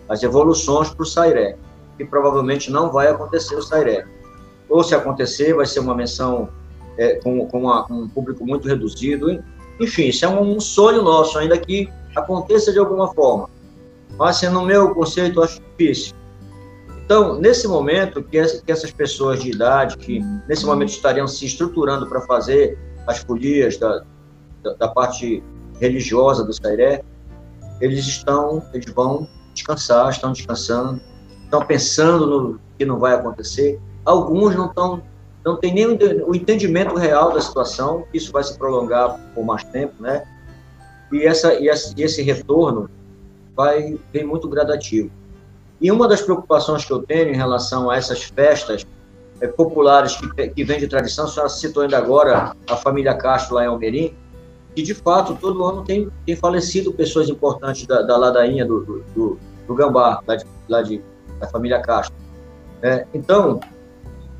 as evoluções para o Sairé, que provavelmente não vai acontecer o Sairé ou se acontecer, vai ser uma menção é, com, com, uma, com, um público muito reduzido. Enfim, isso é um, sonho nosso, ainda que aconteça de alguma forma. Mas, assim, no meu conceito, acho difícil. Então, nesse momento, que, que essas pessoas de idade, que nesse momento estariam se estruturando para fazer as folias da, da, da, parte religiosa do Sairé, eles estão, eles vão descansar, estão descansando, estão pensando no que não vai acontecer. Alguns não estão, não têm nem o entendimento real da situação, isso vai se prolongar por mais tempo, né? E, essa, e esse retorno vai vir muito gradativo. E uma das preocupações que eu tenho em relação a essas festas é, populares que, que vêm de tradição, senhora citou ainda agora a família Castro lá em Almerim, que de fato todo ano tem, tem falecido pessoas importantes da, da ladainha do, do, do, do Gambá, lá, de, lá de, da família Castro. É, então,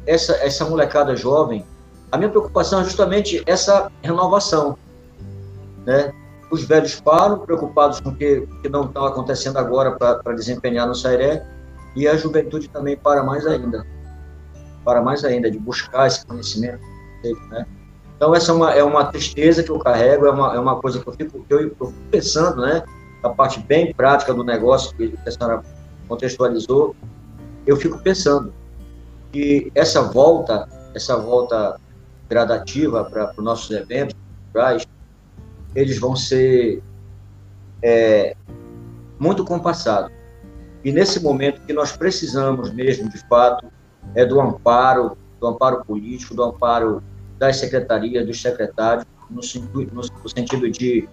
essa, essa molecada jovem, a minha preocupação é justamente essa renovação. Né? Os velhos param, preocupados com o que, que não está acontecendo agora para desempenhar no Sairé, e a juventude também para mais ainda. Para mais ainda, de buscar esse conhecimento. Né? Então, essa é uma, é uma tristeza que eu carrego, é uma, é uma coisa que eu fico, que eu, eu fico pensando, né? A parte bem prática do negócio que a senhora contextualizou, eu fico pensando que essa volta, essa volta gradativa para os nossos eventos eles vão ser é, muito compassados. E nesse momento que nós precisamos mesmo, de fato, é do amparo, do amparo político, do amparo das secretarias, dos secretários, no, no sentido de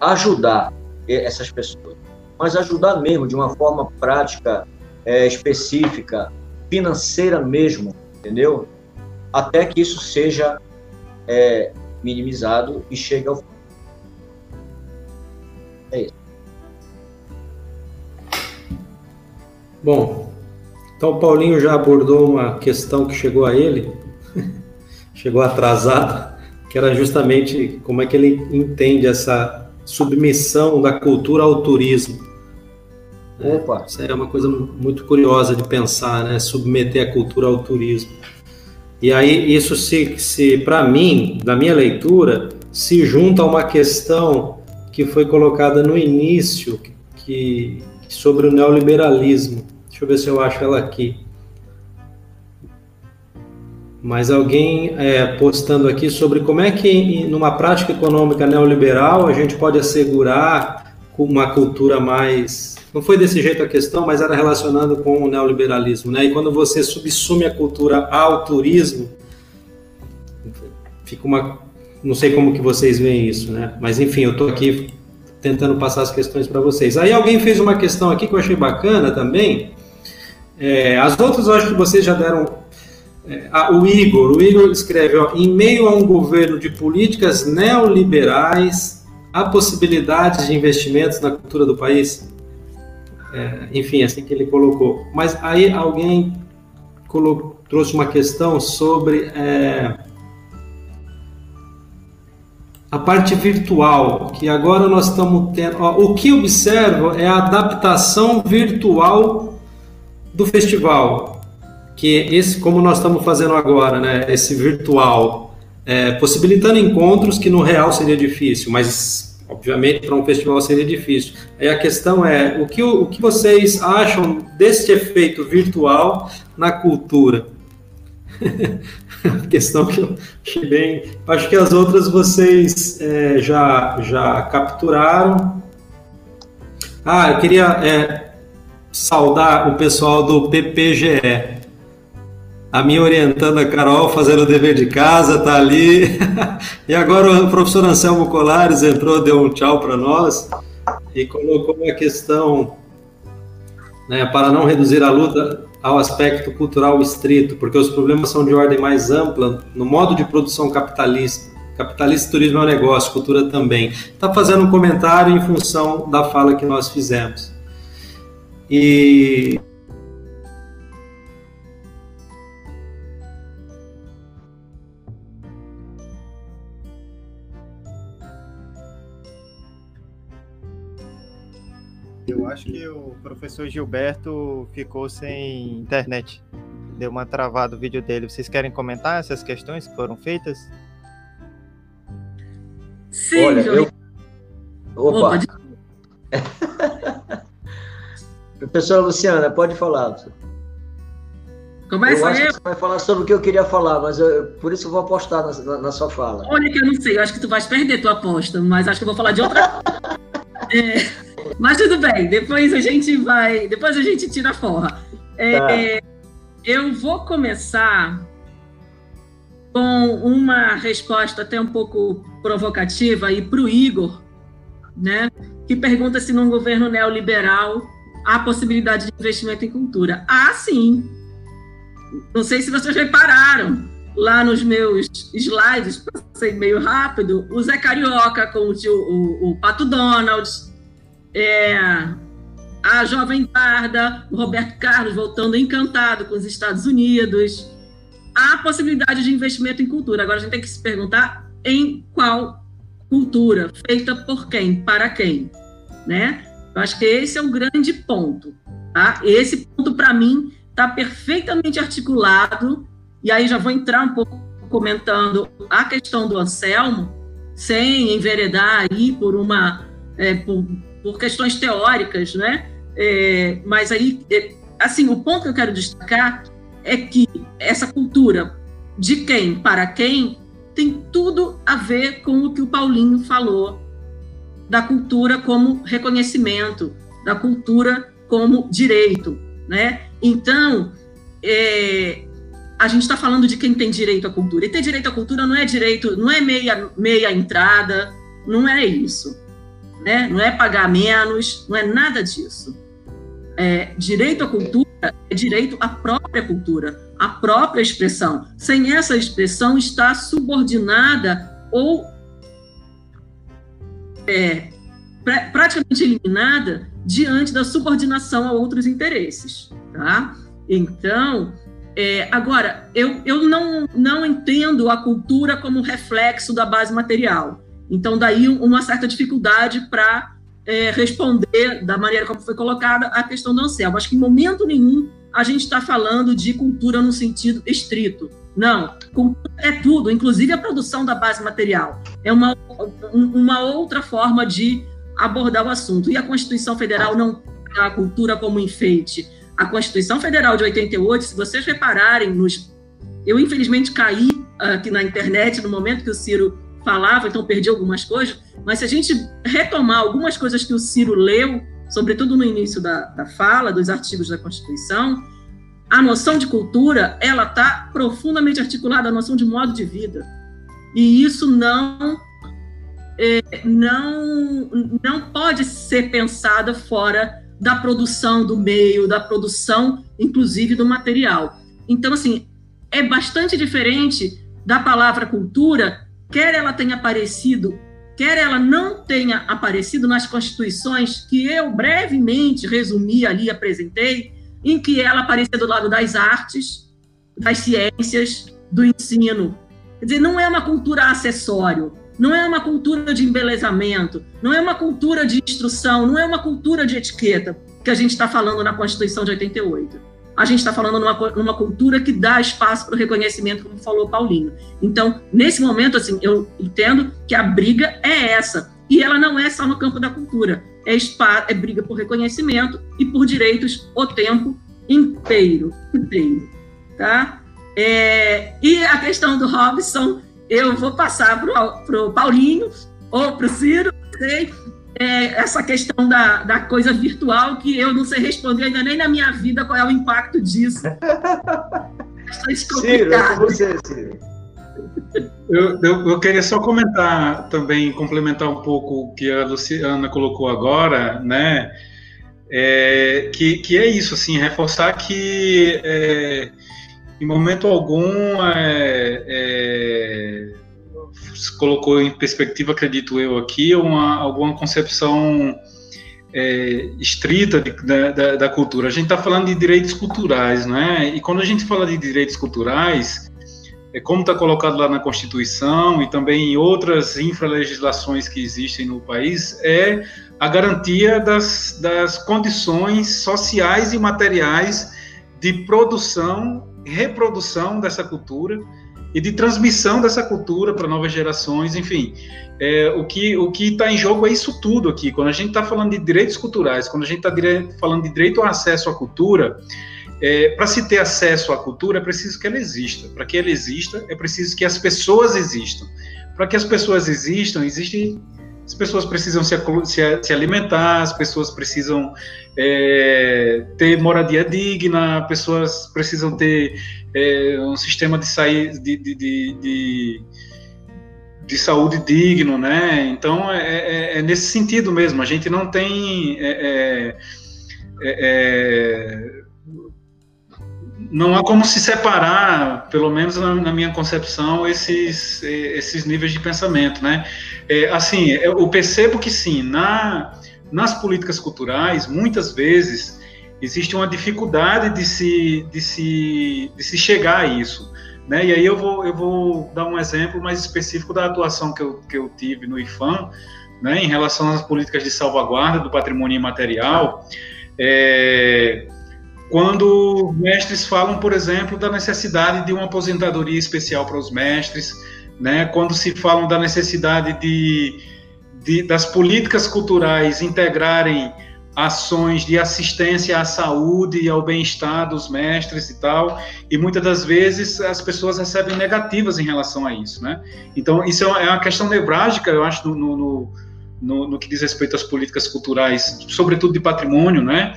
ajudar essas pessoas, mas ajudar mesmo de uma forma prática, é, específica, financeira mesmo, entendeu? Até que isso seja é, minimizado e chegue ao. É isso. Bom, então o Paulinho já abordou uma questão que chegou a ele, chegou atrasado, que era justamente como é que ele entende essa submissão da cultura ao turismo. Opa. Isso é uma coisa muito curiosa de pensar, né? Submeter a cultura ao turismo. E aí isso se, se para mim, na minha leitura, se junta a uma questão que foi colocada no início, que sobre o neoliberalismo. Deixa eu ver se eu acho ela aqui. Mas alguém é, postando aqui sobre como é que, numa prática econômica neoliberal, a gente pode assegurar uma cultura mais. Não foi desse jeito a questão, mas era relacionado com o neoliberalismo. Né? E quando você subsume a cultura ao turismo, fica uma. Não sei como que vocês veem isso, né? Mas enfim, eu estou aqui tentando passar as questões para vocês. Aí alguém fez uma questão aqui que eu achei bacana também. É, as outras eu acho que vocês já deram é, ah, o Igor, o Igor escreve, ó, em meio a um governo de políticas neoliberais, há possibilidades de investimentos na cultura do país? É, enfim, assim que ele colocou. Mas aí alguém colocou, trouxe uma questão sobre é, a parte virtual, que agora nós estamos tendo. Ó, o que observo é a adaptação virtual do festival que esse, como nós estamos fazendo agora, né, esse virtual, é, possibilitando encontros que no real seria difícil, mas obviamente para um festival seria difícil. Aí a questão é o que, o que vocês acham deste efeito virtual na cultura? questão que eu achei bem. Acho que as outras vocês é, já, já capturaram. Ah, eu queria é, saudar o pessoal do PPGE a minha orientando a Carol fazendo o dever de casa, tá ali. e agora o professor Anselmo Colares entrou, deu um tchau para nós e colocou uma questão né, para não reduzir a luta ao aspecto cultural estrito, porque os problemas são de ordem mais ampla no modo de produção capitalista. Capitalista turismo é um negócio, cultura também. Está fazendo um comentário em função da fala que nós fizemos. E Eu acho que o professor Gilberto ficou sem internet. Deu uma travada o vídeo dele. Vocês querem comentar essas questões que foram feitas? Sim, Olha, eu... Opa! Professora Luciana, pode falar. Começa eu acho eu. que você vai falar sobre o que eu queria falar, mas eu, por isso eu vou apostar na, na, na, sua fala. Olha que eu não sei, eu acho que tu vais perder tua aposta, mas acho que eu vou falar de outra. é, mas tudo bem, depois a gente vai, depois a gente tira a forra. É, tá. Eu vou começar com uma resposta até um pouco provocativa aí para o Igor, né? Que pergunta se num governo neoliberal há possibilidade de investimento em cultura. Ah, sim. Não sei se vocês repararam lá nos meus slides, passei meio rápido, o Zé Carioca com o, tio, o, o Pato Donald, é, a Jovem Tarda, o Roberto Carlos voltando encantado com os Estados Unidos. Há possibilidade de investimento em cultura. Agora a gente tem que se perguntar em qual cultura, feita por quem, para quem, né? Eu acho que esse é o grande ponto. Tá? Esse ponto, para mim, está perfeitamente articulado, e aí já vou entrar um pouco comentando a questão do Anselmo, sem enveredar aí por uma é, por, por, questões teóricas, né? É, mas aí, é, assim, o ponto que eu quero destacar é que essa cultura de quem para quem tem tudo a ver com o que o Paulinho falou da cultura como reconhecimento, da cultura como direito, né? Então, é, a gente está falando de quem tem direito à cultura. E ter direito à cultura não é direito, não é meia, meia entrada, não é isso. Né? Não é pagar menos, não é nada disso. É, direito à cultura é direito à própria cultura, à própria expressão. Sem essa expressão, está subordinada ou é, pra, praticamente eliminada diante da subordinação a outros interesses. Tá? Então, é, agora, eu, eu não, não entendo a cultura como reflexo da base material. Então, daí uma certa dificuldade para é, responder da maneira como foi colocada a questão do Anselmo. Acho que em momento nenhum a gente está falando de cultura no sentido estrito. Não, cultura é tudo, inclusive a produção da base material. É uma, uma outra forma de abordar o assunto. E a Constituição Federal não a cultura como enfeite. A Constituição Federal de 88, se vocês repararem nos. Eu, infelizmente, caí aqui na internet no momento que o Ciro falava, então perdi algumas coisas, mas se a gente retomar algumas coisas que o Ciro leu, sobretudo no início da, da fala, dos artigos da Constituição, a noção de cultura, ela está profundamente articulada à noção de modo de vida. E isso não é, não, não pode ser pensada fora da produção do meio, da produção, inclusive, do material. Então, assim, é bastante diferente da palavra cultura, quer ela tenha aparecido, quer ela não tenha aparecido nas constituições que eu brevemente resumi ali, apresentei, em que ela aparecia do lado das artes, das ciências, do ensino. Quer dizer, não é uma cultura acessório, não é uma cultura de embelezamento, não é uma cultura de instrução, não é uma cultura de etiqueta que a gente está falando na Constituição de 88. A gente está falando numa, numa cultura que dá espaço para o reconhecimento, como falou Paulinho. Então, nesse momento, assim, eu entendo que a briga é essa. E ela não é só no campo da cultura. É, spa, é briga por reconhecimento e por direitos o tempo inteiro. inteiro tá? É, e a questão do Robson eu vou passar para o Paulinho ou para o Ciro, sei, é, essa questão da, da coisa virtual que eu não sei responder ainda nem na minha vida qual é o impacto disso. Ciro, é com você, Ciro. Eu, eu, eu, queria só comentar também, complementar um pouco o que a Luciana colocou agora, né? É, que, que é isso, assim, reforçar que é, em momento algum, é, é, colocou em perspectiva, acredito eu aqui, uma, alguma concepção é, estrita de, da, da, cultura. A gente está falando de direitos culturais, não é? E quando a gente fala de direitos culturais, é como está colocado lá na Constituição e também em outras infralegislações que existem no país, é a garantia das, das condições sociais e materiais de produção reprodução dessa cultura e de transmissão dessa cultura para novas gerações, enfim, é, o que o que está em jogo é isso tudo aqui. Quando a gente está falando de direitos culturais, quando a gente está falando de direito ao acesso à cultura, é, para se ter acesso à cultura, é preciso que ela exista. Para que ela exista, é preciso que as pessoas existam. Para que as pessoas existam, existem as pessoas precisam se, se, se alimentar, as pessoas precisam é, ter moradia digna, as pessoas precisam ter é, um sistema de, sair, de, de, de, de, saúde digno, né? Então é, é, é, nesse sentido mesmo. A gente não tem é, é, não há como se separar, pelo menos na, na, minha concepção, esses, esses níveis de pensamento, né? É, assim, eu percebo que sim, na, nas políticas culturais, muitas vezes existe uma dificuldade de se, de se, de se chegar a isso, né? E aí eu vou, eu vou dar um exemplo mais específico da atuação que eu, que eu tive no IFAM, né, em relação às políticas de salvaguarda do patrimônio imaterial. É, quando mestres falam, por exemplo, da necessidade de uma aposentadoria especial para os mestres, né? quando se falam da necessidade de, de, das políticas culturais integrarem ações de assistência à saúde e ao bem-estar dos mestres e tal, e muitas das vezes as pessoas recebem negativas em relação a isso, né? Então, isso é uma questão nevrálgica, eu acho, no, no, no, no que diz respeito às políticas culturais, sobretudo de patrimônio, né?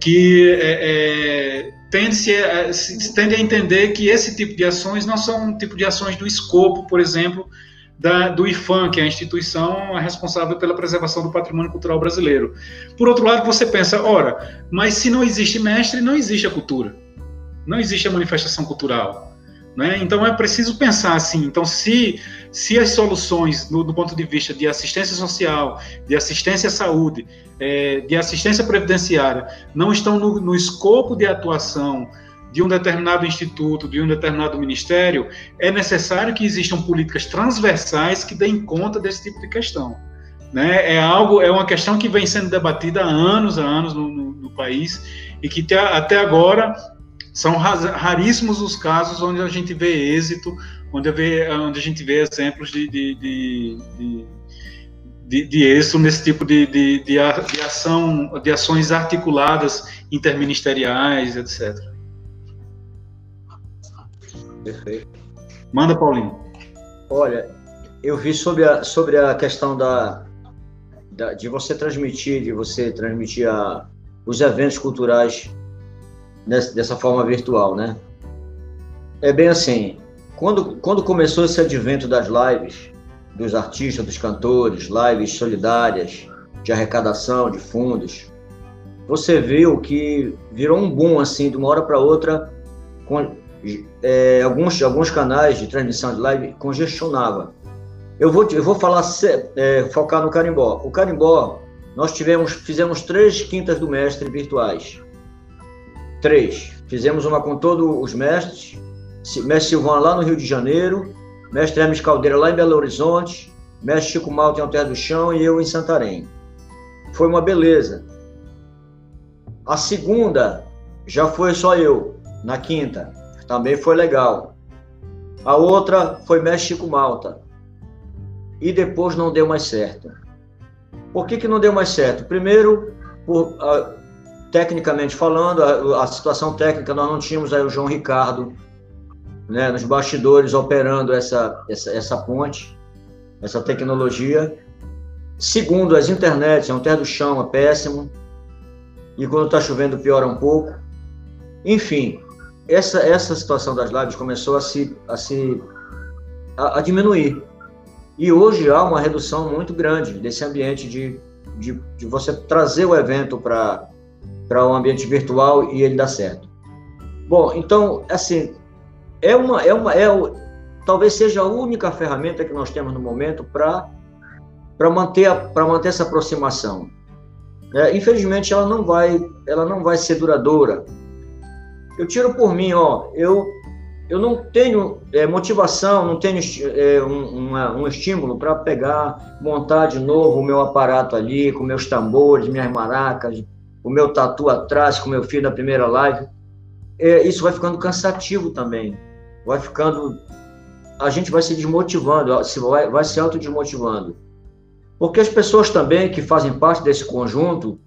Que é, é, tende, a, se, tende a entender que esse tipo de ações não são um tipo de ações do escopo, por exemplo, da, do IFAM, que é a instituição responsável pela preservação do patrimônio cultural brasileiro. Por outro lado, você pensa, ora, mas se não existe mestre, não existe a cultura, não existe a manifestação cultural. Né? Então é preciso pensar assim. Então, se, se as soluções, do, ponto de vista de assistência social, de assistência à saúde, é, de assistência previdenciária, não estão no, no escopo de atuação de um determinado instituto, de um determinado ministério, é necessário que existam políticas transversais que deem conta desse tipo de questão. Né? É algo, é uma questão que vem sendo debatida há anos, há anos no, no, no país e que te, até agora são raríssimos os casos onde a gente vê êxito, onde, vê, onde a gente vê exemplos de, de, de, de, de, de êxito nesse tipo de, de, de, ação, de ações articuladas interministeriais, etc. Perfeito. Manda, Paulinho. Olha, eu vi sobre a, sobre a questão da, da de você transmitir, de você transmitir a, os eventos culturais dessa forma virtual, né? É bem assim, quando, quando começou esse advento das lives, dos artistas, dos cantores, lives solidárias, de arrecadação de fundos, você viu que virou um boom, assim, de uma hora para outra, com, é, alguns, alguns canais de transmissão de live congestionava. Eu vou, eu vou falar, é, focar no carimbó. O carimbó, nós tivemos, fizemos três quintas do mestre virtuais. Três. Fizemos uma com todos os mestres. Mestre Silvano lá no Rio de Janeiro, mestre Hermes Caldeira lá em Belo Horizonte, mestre Chico Malta em Alter do Chão e eu em Santarém. Foi uma beleza. A segunda já foi só eu, na quinta. Também foi legal. A outra foi mestre Chico Malta. E depois não deu mais certo. Por que, que não deu mais certo? Primeiro, por, tecnicamente falando, a, a, situação técnica, nós não tínhamos aí o João Ricardo né, nos bastidores operando essa, essa, essa ponte, essa tecnologia. Segundo, as internets, é um terra do chão, é péssimo. E quando está chovendo, piora um pouco. Enfim, essa, essa situação das lives começou a se, a, se a, a diminuir. E hoje há uma redução muito grande desse ambiente de, de, de você trazer o evento para para um ambiente virtual e ele dá certo. Bom, então, assim, é uma, é uma, é, talvez seja a única ferramenta que nós temos no momento para para manter para manter essa aproximação. É, infelizmente, ela não vai, ela não vai ser duradoura. Eu tiro por mim, ó, eu eu não tenho é, motivação, não tenho é, um, uma, um estímulo para pegar, montar de novo o meu aparato ali, com meus tambores, minhas maracas, o meu tatu atrás, como eu fiz na primeira live, é, isso vai ficando cansativo também. Vai ficando. A gente vai se desmotivando, se vai, vai se autodesmotivando. Porque as pessoas também que fazem parte desse conjunto,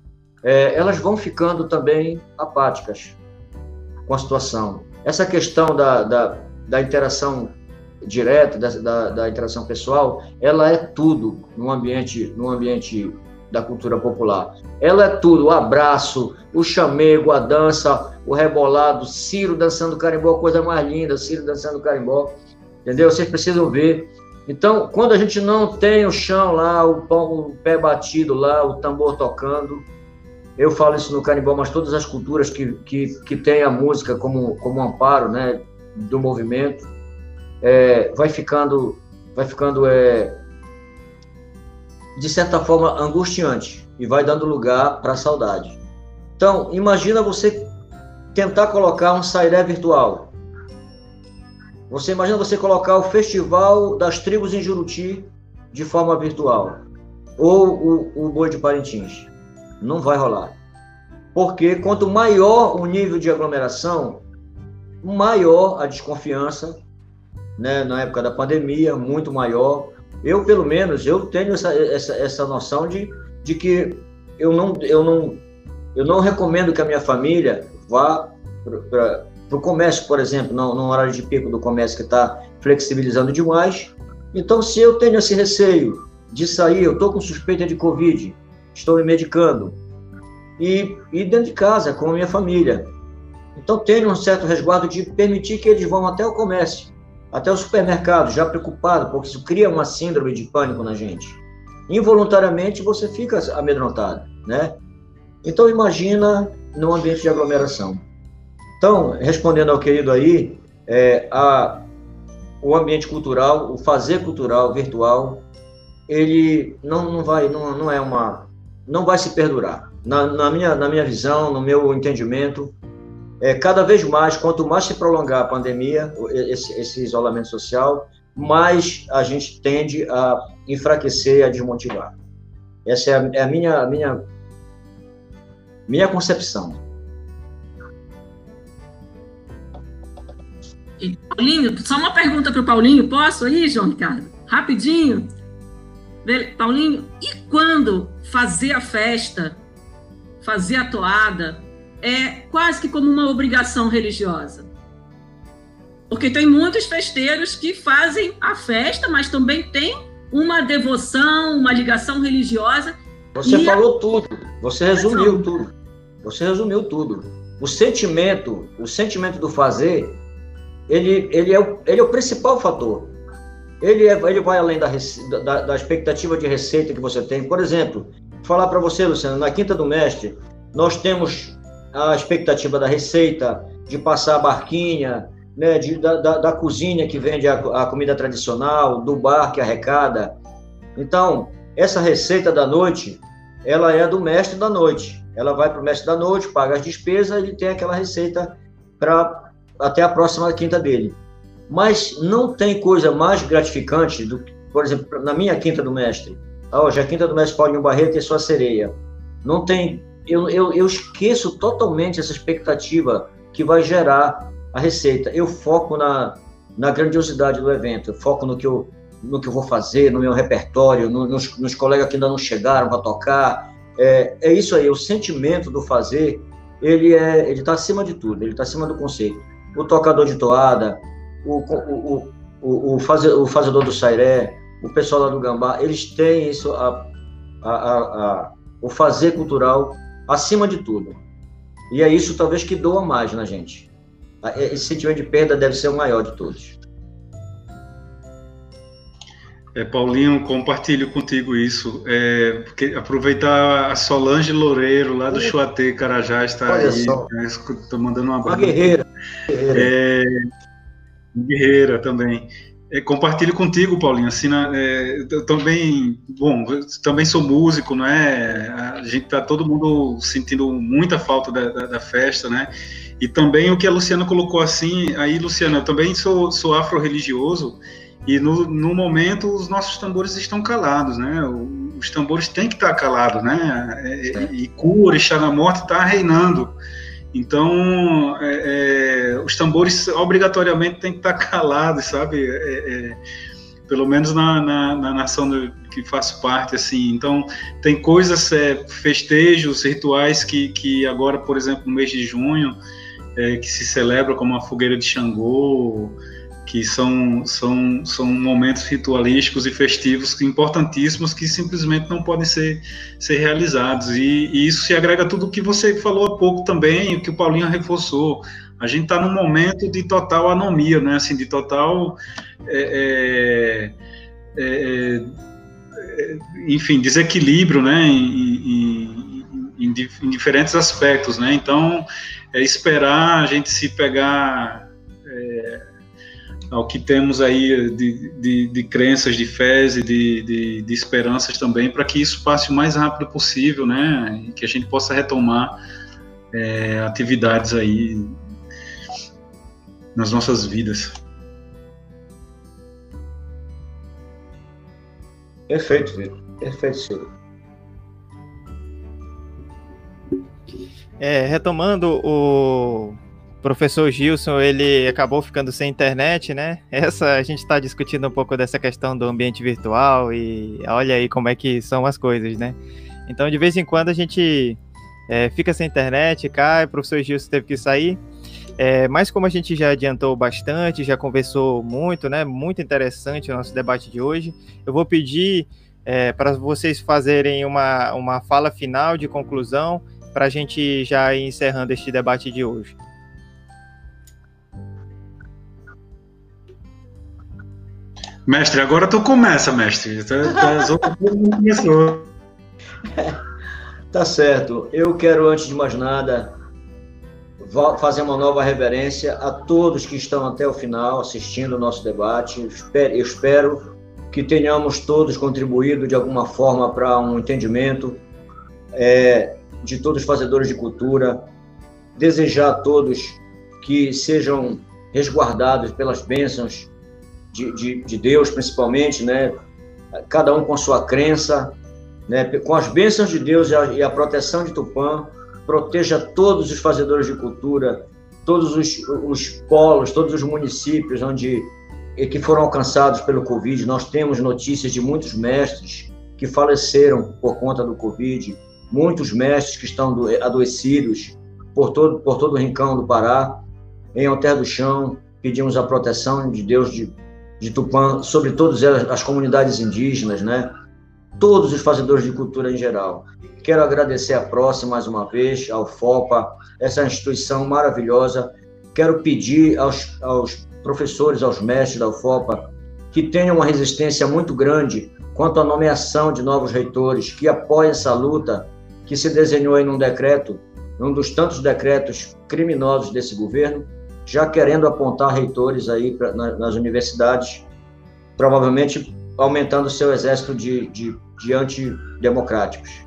é, elas vão ficando também apáticas. com a situação. Essa questão da, da, da interação direta, da, da, da, interação pessoal, ela é tudo no ambiente, no ambiente da cultura popular. Ela é tudo, o abraço, o chamego, a dança, o rebolado, Ciro dançando carimbó, coisa mais linda, Ciro dançando carimbó, entendeu? Vocês precisam ver. Então, quando a gente não tem o chão lá, o, pão, o pé batido lá, o tambor tocando, eu falo isso no carimbó, mas todas as culturas que, que, que têm a música como, como amparo né, do movimento, é, vai ficando, vai ficando é, de certa forma, angustiante e vai dando lugar para a saudade. Então, imagina você tentar colocar um sairé virtual. Você imagina você colocar o Festival das Tribos em Juruti de forma virtual. Ou o, o Boi de Parintins. Não vai rolar. Porque quanto maior o nível de aglomeração, maior a desconfiança, né, na época da pandemia, muito maior, eu, pelo menos, eu tenho essa, essa, essa noção de, de que eu não, eu, não, eu não recomendo que a minha família vá para o comércio, por exemplo, no, no horário de pico do comércio que está flexibilizando demais. Então, se eu tenho esse receio de sair, eu estou com suspeita de Covid, estou me medicando, e, e dentro de casa, com a minha família. Então, tenho um certo resguardo de permitir que eles vão até o comércio até o supermercado, já preocupado, porque isso cria uma síndrome de pânico na gente. Involuntariamente você fica amedrontado, né? Então imagina num ambiente de aglomeração. Então, respondendo ao querido aí, é, a, o ambiente cultural, o fazer cultural virtual, ele não, não vai, não, não é uma, não vai se perdurar. Na, na, minha, na minha visão, no meu entendimento, é, cada vez mais, quanto mais se prolongar a pandemia, esse, esse isolamento social, mais a gente tende a enfraquecer a desmotivar. Essa é a, é a minha, minha, minha concepção. Paulinho, só uma pergunta para o Paulinho, posso aí, João Ricardo? Rapidinho. Paulinho, e quando fazer a festa, fazer a toada, é quase que como uma obrigação religiosa. Porque tem muitos festeiros que fazem a festa, mas também tem uma devoção, uma ligação religiosa. Você falou a... tudo, você resumiu tudo. Você resumiu tudo. O sentimento, o sentimento do fazer, ele, ele, é, o, ele é o principal fator. Ele, é, ele vai além da, da, da expectativa de receita que você tem. Por exemplo, falar para você, Luciano, na Quinta do Mestre, nós temos a expectativa da receita, de passar a barquinha, né, de, da, da, da, cozinha que vende a, a, comida tradicional, do bar que arrecada. Então, essa receita da noite, ela é do mestre da noite. Ela vai para o mestre da noite, paga as despesas e tem aquela receita para até a próxima quinta dele. Mas não tem coisa mais gratificante do que, por exemplo, na minha quinta do mestre. Hoje a quinta do mestre Paulinho Barreto e sua sereia. Não tem eu, eu, eu esqueço totalmente essa expectativa que vai gerar a receita. Eu foco na, na grandiosidade do evento, eu foco no que eu, no que eu vou fazer, no meu repertório, no, nos, nos, colegas que ainda não chegaram para tocar. É, é isso aí, o sentimento do fazer, ele é ele está acima de tudo, ele está acima do conceito. O tocador de toada, o, o, o, o, faze, o fazedor do sairé, o pessoal lá do gambá, eles têm isso, a, a, a, a o fazer cultural acima de tudo. E é isso talvez que doa mais na gente. Esse sentimento de perda deve ser o maior de todos. É, Paulinho, compartilho contigo isso. É, aproveitar a Solange Loureiro, lá do Chuatê, Carajás, está aí. Estou né, mandando uma Uma guerreira. guerreira. É, guerreira também. É, compartilho contigo, Paulinho. Assim, é, eu também, bom, também sou músico, não é? A gente tá todo mundo sentindo muita falta da, da, da festa, né? E também o que a Luciana colocou assim, aí, Luciana, eu também sou, sou afro-religioso e no, no momento os nossos tambores estão calados, né? Os tambores têm que estar calados, né? É, e cura, e na morte está reinando. Então, é, é, os tambores obrigatoriamente têm que estar calados, sabe? É, é, pelo menos na, na, na nação do, que faço parte, assim. Então, tem coisas, é, festejos, rituais que, que agora, por exemplo, no mês de junho, é, que se celebra como a fogueira de Xangô, que são, são, são momentos ritualísticos e festivos importantíssimos que simplesmente não podem ser, ser realizados. E, e isso se agrega a tudo o que você falou há pouco também, o que o Paulinho reforçou. A gente está num momento de total anomia, né? assim, de total. É, é, é, é enfim, desequilíbrio né? em, em, em, em diferentes aspectos. Né? Então, é esperar a gente se pegar é, ao que temos aí de, de, de crenças, de fés e de, de, de esperanças também, para que isso passe o mais rápido possível, né? E que a gente possa retomar é, atividades aí nas nossas vidas. Perfeito, Vitor. Perfeito, Ciro. É, retomando o, professor Gilson, ele acabou ficando sem internet, né? Essa a gente está discutindo um pouco dessa questão do ambiente virtual e olha aí como é que são as coisas, né? Então, de vez em quando a gente é, fica sem internet, cai, o professor Gilson teve que sair. É, mas como a gente já adiantou bastante, já conversou muito, né? Muito interessante o nosso debate de hoje. Eu vou pedir é, para vocês fazerem uma, uma fala final de conclusão para a gente já ir encerrando este debate de hoje. Mestre, agora tu começa, mestre. Tá, tá, tá certo. Eu quero, antes de mais nada, fazer uma nova reverência a todos que estão até o final assistindo o nosso debate. Eu espero que tenhamos todos contribuído de alguma forma para um entendimento é, de todos os fazedores de cultura. Desejar a todos que sejam resguardados pelas bênçãos de, de, de Deus, principalmente, né? Cada um com sua crença, né? Com as bênçãos de Deus e a, e a proteção de Tupã, proteja todos os fazedores de cultura, todos os, os polos, todos os municípios onde que foram alcançados pelo Covid. Nós temos notícias de muitos mestres que faleceram por conta do Covid, muitos mestres que estão adoecidos por todo, por todo o rincão do Pará. Em Alter do Chão, pedimos a proteção de Deus de de Tupã, sobre todas as comunidades indígenas, né? Todos os fazedores de cultura em geral. Quero agradecer a próxima mais uma vez, ao FOPA, essa instituição maravilhosa. Quero pedir aos, aos professores, aos mestres da UFOPA, que tenham uma resistência muito grande quanto à nomeação de novos reitores, que apoiem essa luta que se desenhou em um decreto, um dos tantos decretos criminosos desse governo, já querendo apontar reitores aí pra, na, nas universidades, provavelmente aumentando seu exército de, de, de antidemocráticos.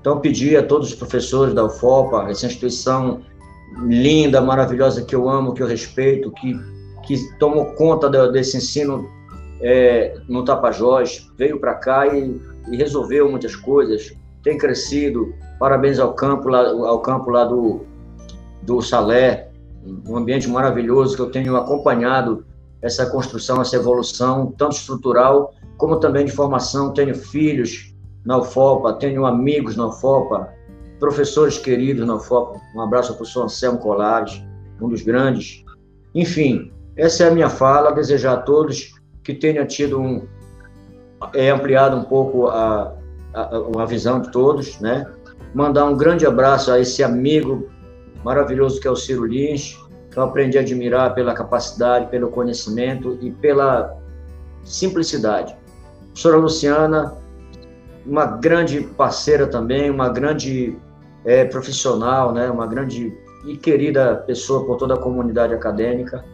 Então, pedi a todos os professores da UFOPA, essa instituição linda, maravilhosa, que eu amo, que eu respeito, que, que tomou conta desse ensino é, no Tapajós, veio para cá e, e, resolveu muitas coisas, tem crescido. Parabéns ao campo lá, ao campo lá do, do Salé, um ambiente maravilhoso que eu tenho acompanhado essa construção, essa evolução, tanto estrutural como também de formação. Tenho filhos na UFOPA, tenho amigos na UFOPA, professores queridos na UFOPA. Um abraço ao professor Anselmo Colares, um dos grandes. Enfim, essa é a minha fala. Desejar a todos que tenham tido um. É, ampliado um pouco a, a, a visão de todos, né? Mandar um grande abraço a esse amigo maravilhoso que é o Ciro Lins, que eu aprendi a admirar pela capacidade, pelo conhecimento e pela simplicidade. A professora Luciana, uma grande parceira também, uma grande é, profissional, né, uma grande e querida pessoa por toda a comunidade acadêmica.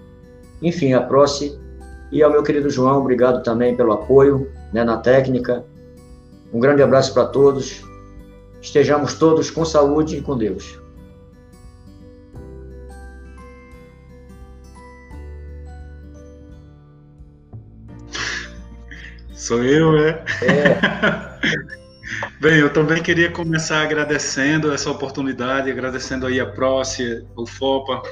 Enfim, a Proce e ao meu querido João, obrigado também pelo apoio né, na técnica. Um grande abraço para todos. Estejamos todos com saúde e com Deus. Sou eu, né? É. Bem, eu também queria começar agradecendo essa oportunidade, agradecendo aí a Prócia, o FOPA,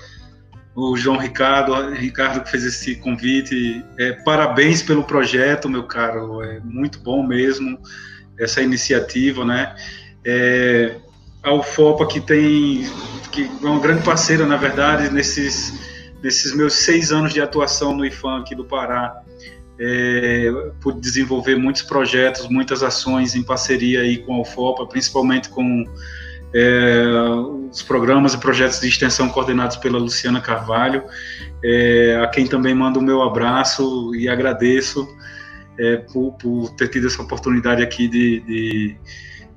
o João Ricardo, Ricardo que fez esse convite. É, parabéns pelo projeto, meu caro, é muito bom mesmo essa iniciativa, né? É, a UFOPA que tem que é uma grande parceira, na verdade, nesses, nesses meus seis anos de atuação no IFAM aqui do Pará. É, desenvolver muitos projetos, muitas ações em parceria aí com a UFOPA, principalmente com é, os programas e projetos de extensão coordenados pela Luciana Carvalho, é, a quem também mando o meu abraço e agradeço é, por, por, ter tido essa oportunidade aqui de, de,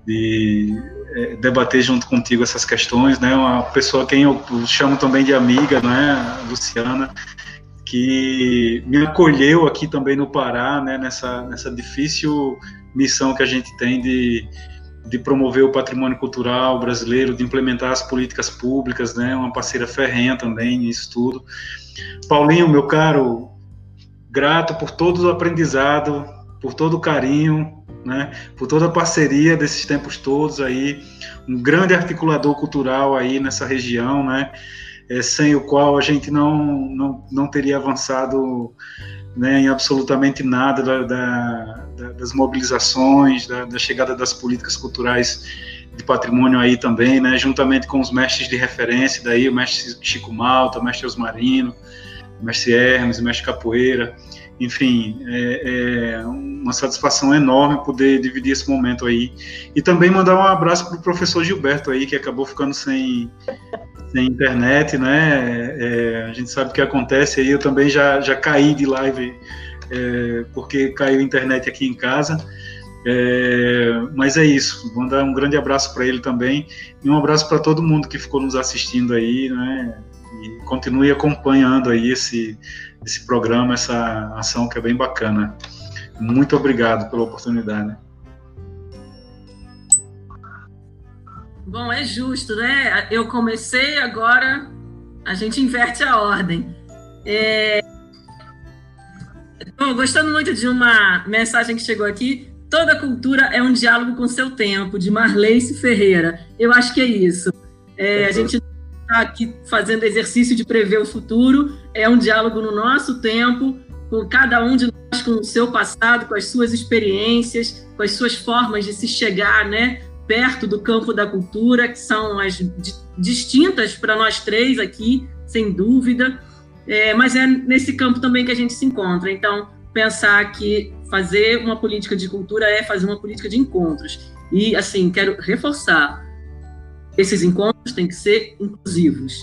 de é, debater junto contigo essas questões, né? Uma pessoa quem eu chamo também de amiga, né, Luciana, que me acolheu aqui também no Pará, né, nessa, nessa difícil missão que a gente tem de, de promover o patrimônio cultural brasileiro, de implementar as políticas públicas, né, uma parceira ferrenha também nisso tudo. Paulinho, meu caro, grato por todo o aprendizado, por todo o carinho, né, por toda a parceria desses tempos todos aí, um grande articulador cultural aí nessa região, né, é, sem o qual a gente não, não, não teria avançado né, em absolutamente nada da, da, das mobilizações, da, da, chegada das políticas culturais de patrimônio aí também, né, juntamente com os mestres de referência, daí o mestre Chico Malta, o mestre Osmarino, o mestre Hermes, o mestre Capoeira, enfim, é, é, uma satisfação enorme poder dividir esse momento aí. E também mandar um abraço para o professor Gilberto aí, que acabou ficando sem, sem internet, né? É, a gente sabe o que acontece aí. Eu também já, já caí de live é, porque caiu a internet aqui em casa. É, mas é isso. Vou dar um grande abraço para ele também e um abraço para todo mundo que ficou nos assistindo aí, né? E continue acompanhando aí esse esse programa, essa ação que é bem bacana. Muito obrigado pela oportunidade. Bom, é justo, né? Eu comecei, agora a gente inverte a ordem. É... Bom, gostando muito de uma mensagem que chegou aqui. Toda cultura é um diálogo com seu tempo, de Marleice Ferreira. Eu acho que é isso. É, a gente está aqui fazendo exercício de prever o futuro, é um diálogo no nosso tempo, com cada um de nós com o seu passado, com as suas experiências, com as suas formas de se chegar, né, perto do campo da cultura, que são as distintas para nós três aqui, sem dúvida, é, mas é nesse campo também que a gente se encontra. Então, pensar que fazer uma política de cultura é fazer uma política de encontros. E, assim, quero reforçar, esses encontros têm que ser inclusivos,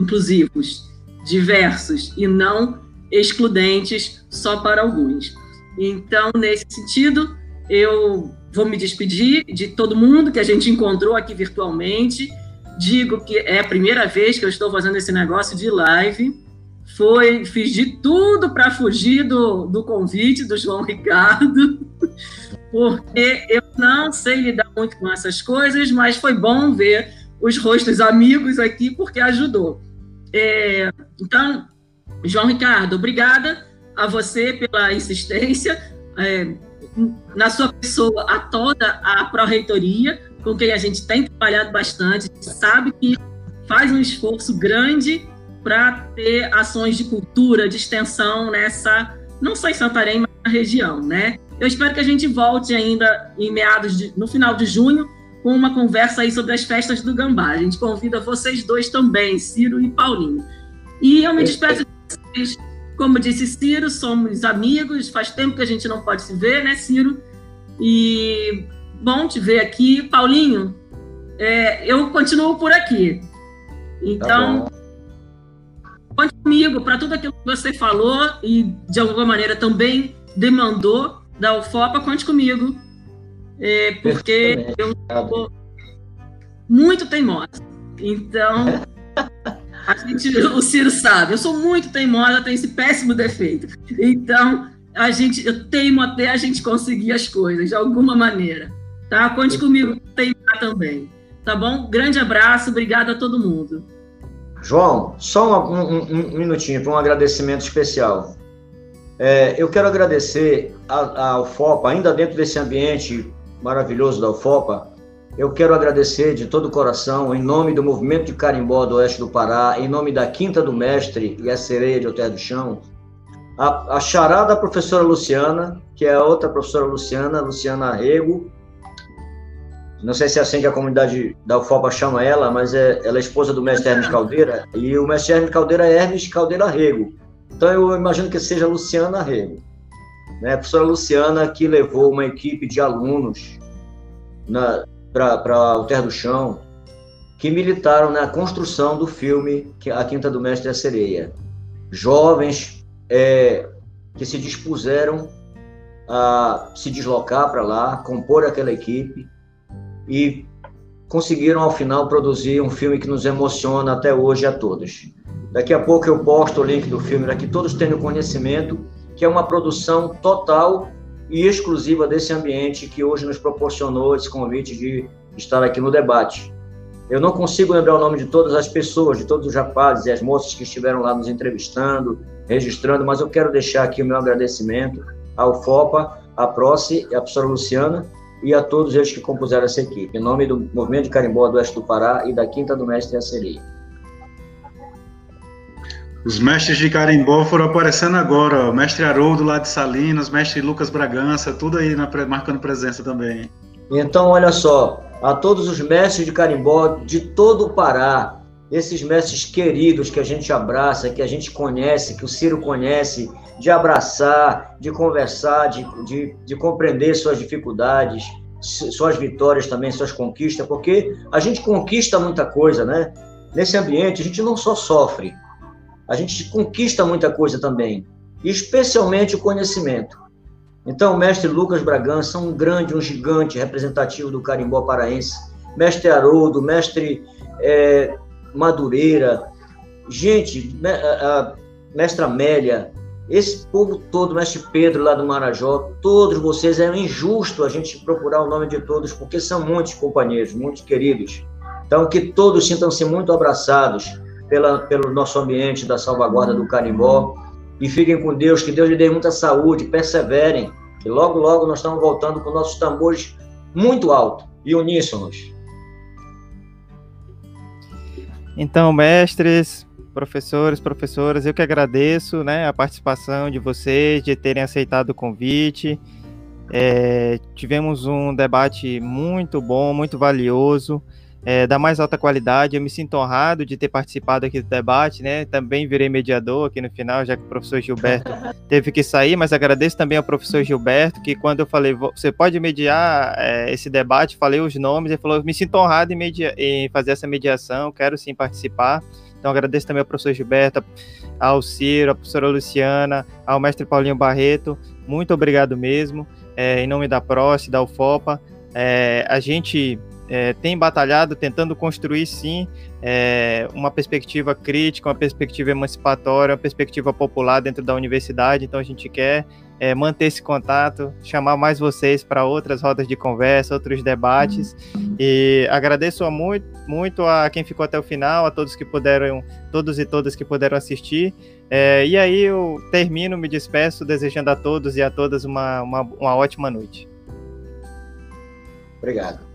inclusivos, diversos e não excludentes só para alguns. Então, nesse sentido, eu vou me despedir de todo mundo que a gente encontrou aqui virtualmente. Digo que é a primeira vez que eu estou fazendo esse negócio de live. Foi, fiz de tudo para fugir do, do convite do João Ricardo, porque eu não sei lidar muito com essas coisas, mas foi bom ver os rostos amigos aqui, porque ajudou. É, então, João Ricardo, obrigada a você pela insistência, é, na sua pessoa, a toda a pró-reitoria, com quem a gente tem trabalhado bastante, sabe que faz um esforço grande para ter ações de cultura, de extensão nessa, não só em Santarém, mas na região, né? Eu espero que a gente volte ainda em meados de, no final de junho, com uma conversa aí sobre as festas do Gambá. A gente convida vocês dois também, Ciro e Paulinho. E eu me despeço de vocês. Como disse Ciro, somos amigos, faz tempo que a gente não pode se ver, né, Ciro? E bom te ver aqui. Paulinho, é, eu continuo por aqui. Então, tá conte comigo para tudo aquilo que você falou e, de alguma maneira, também demandou da UFOPA, conte comigo é, porque eu sou muito teimosa. Então, a gente, o Ciro sabe, eu sou muito teimosa, tenho esse péssimo defeito. Então, a gente, eu teimo até a gente conseguir as coisas, de alguma maneira. Tá? Conte comigo, teimar também. Tá bom? Grande abraço, obrigado a todo mundo. João, só um, um, um minutinho para um agradecimento especial. É, eu quero agradecer ao FOPA, ainda dentro desse ambiente maravilhoso da UFOPA, eu quero agradecer de todo o coração, em nome do Movimento de Carimbó do Oeste do Pará, em nome da Quinta do Mestre e a Sereia de Alter do Chão, a, a charada professora Luciana, que é a outra professora Luciana, Luciana Arrego, não sei se é assim que a comunidade da UFOPA chama ela, mas é, ela é esposa do mestre Hermes Caldeira, e o mestre Hermes Caldeira é Hermes Caldeira Rego. Então eu imagino que seja Luciana Rego. Né? A professora Luciana que levou uma equipe de alunos para o Terra do Chão, que militaram na construção do filme A Quinta do Mestre e a Sereia. Jovens é, que se dispuseram a se deslocar para lá, compor aquela equipe, e conseguiram ao final produzir um filme que nos emociona até hoje a todos. Daqui a pouco eu posto o link do filme para que todos tenham conhecimento que é uma produção total e exclusiva desse ambiente que hoje nos proporcionou esse convite de estar aqui no debate. Eu não consigo lembrar o nome de todas as pessoas, de todos os rapazes e as moças que estiveram lá nos entrevistando, registrando, mas eu quero deixar aqui o meu agradecimento ao FOPA, à Proce à professora Luciana, e a todos eles que compuseram essa equipe, em nome do Movimento de Carimbó do Oeste do Pará e da Quinta do Mestre Aceria. Os mestres de carimbó foram aparecendo agora, o mestre Haroldo lá de Salinas, mestre Lucas Bragança, tudo aí na, marcando presença também. Então, olha só, a todos os mestres de carimbó de todo o Pará, esses mestres queridos que a gente abraça, que a gente conhece, que o Ciro conhece, de abraçar, de conversar, de, de, de compreender suas dificuldades, suas vitórias também, suas conquistas, porque a gente conquista muita coisa, né? Nesse ambiente, a gente não só sofre, a gente conquista muita coisa também, especialmente o conhecimento. Então, o mestre Lucas Bragança, um grande, um gigante representativo do carimbó paraense, mestre Haroldo, mestre é, Madureira, gente, mestre Amélia, esse povo todo, mestre Pedro lá do Marajó, todos vocês, é injusto a gente procurar o nome de todos, porque são muitos companheiros, muitos queridos. Então, que todos sintam-se muito abraçados pela, pelo nosso ambiente da salvaguarda do carimbó. E fiquem com Deus, que Deus lhe dê muita saúde, perseverem, que logo, logo nós estamos voltando com nossos tambores muito alto e uníssonos. Então, mestres, professores, professoras, eu que agradeço né, a participação de vocês, de terem aceitado o convite. É, tivemos um debate muito bom, muito valioso, é, da mais alta qualidade. Eu me sinto honrado de ter participado aqui do debate, né? Também virei mediador aqui no final, já que o professor Gilberto teve que sair, mas agradeço também ao professor Gilberto, que quando eu falei, você pode mediar é, esse debate, falei os nomes, ele falou, me sinto honrado em, em fazer essa mediação, quero sim participar. Então agradeço também ao professor Gilberto, ao Ciro, à professora Luciana, ao mestre Paulinho Barreto. Muito obrigado mesmo. É, em nome da PROS, da UFOPA. É, a gente é, tem batalhado tentando construir, sim, é, uma perspectiva crítica, uma perspectiva emancipatória, uma perspectiva popular dentro da universidade. Então, a gente quer é, manter esse contato, chamar mais vocês para outras rodas de conversa, outros debates. E agradeço a muito, muito a quem ficou até o final, a todos que puderam, todos e todas que puderam assistir. É, e aí eu termino, me despeço, desejando a todos e a todas uma, uma, uma ótima noite. Obrigado.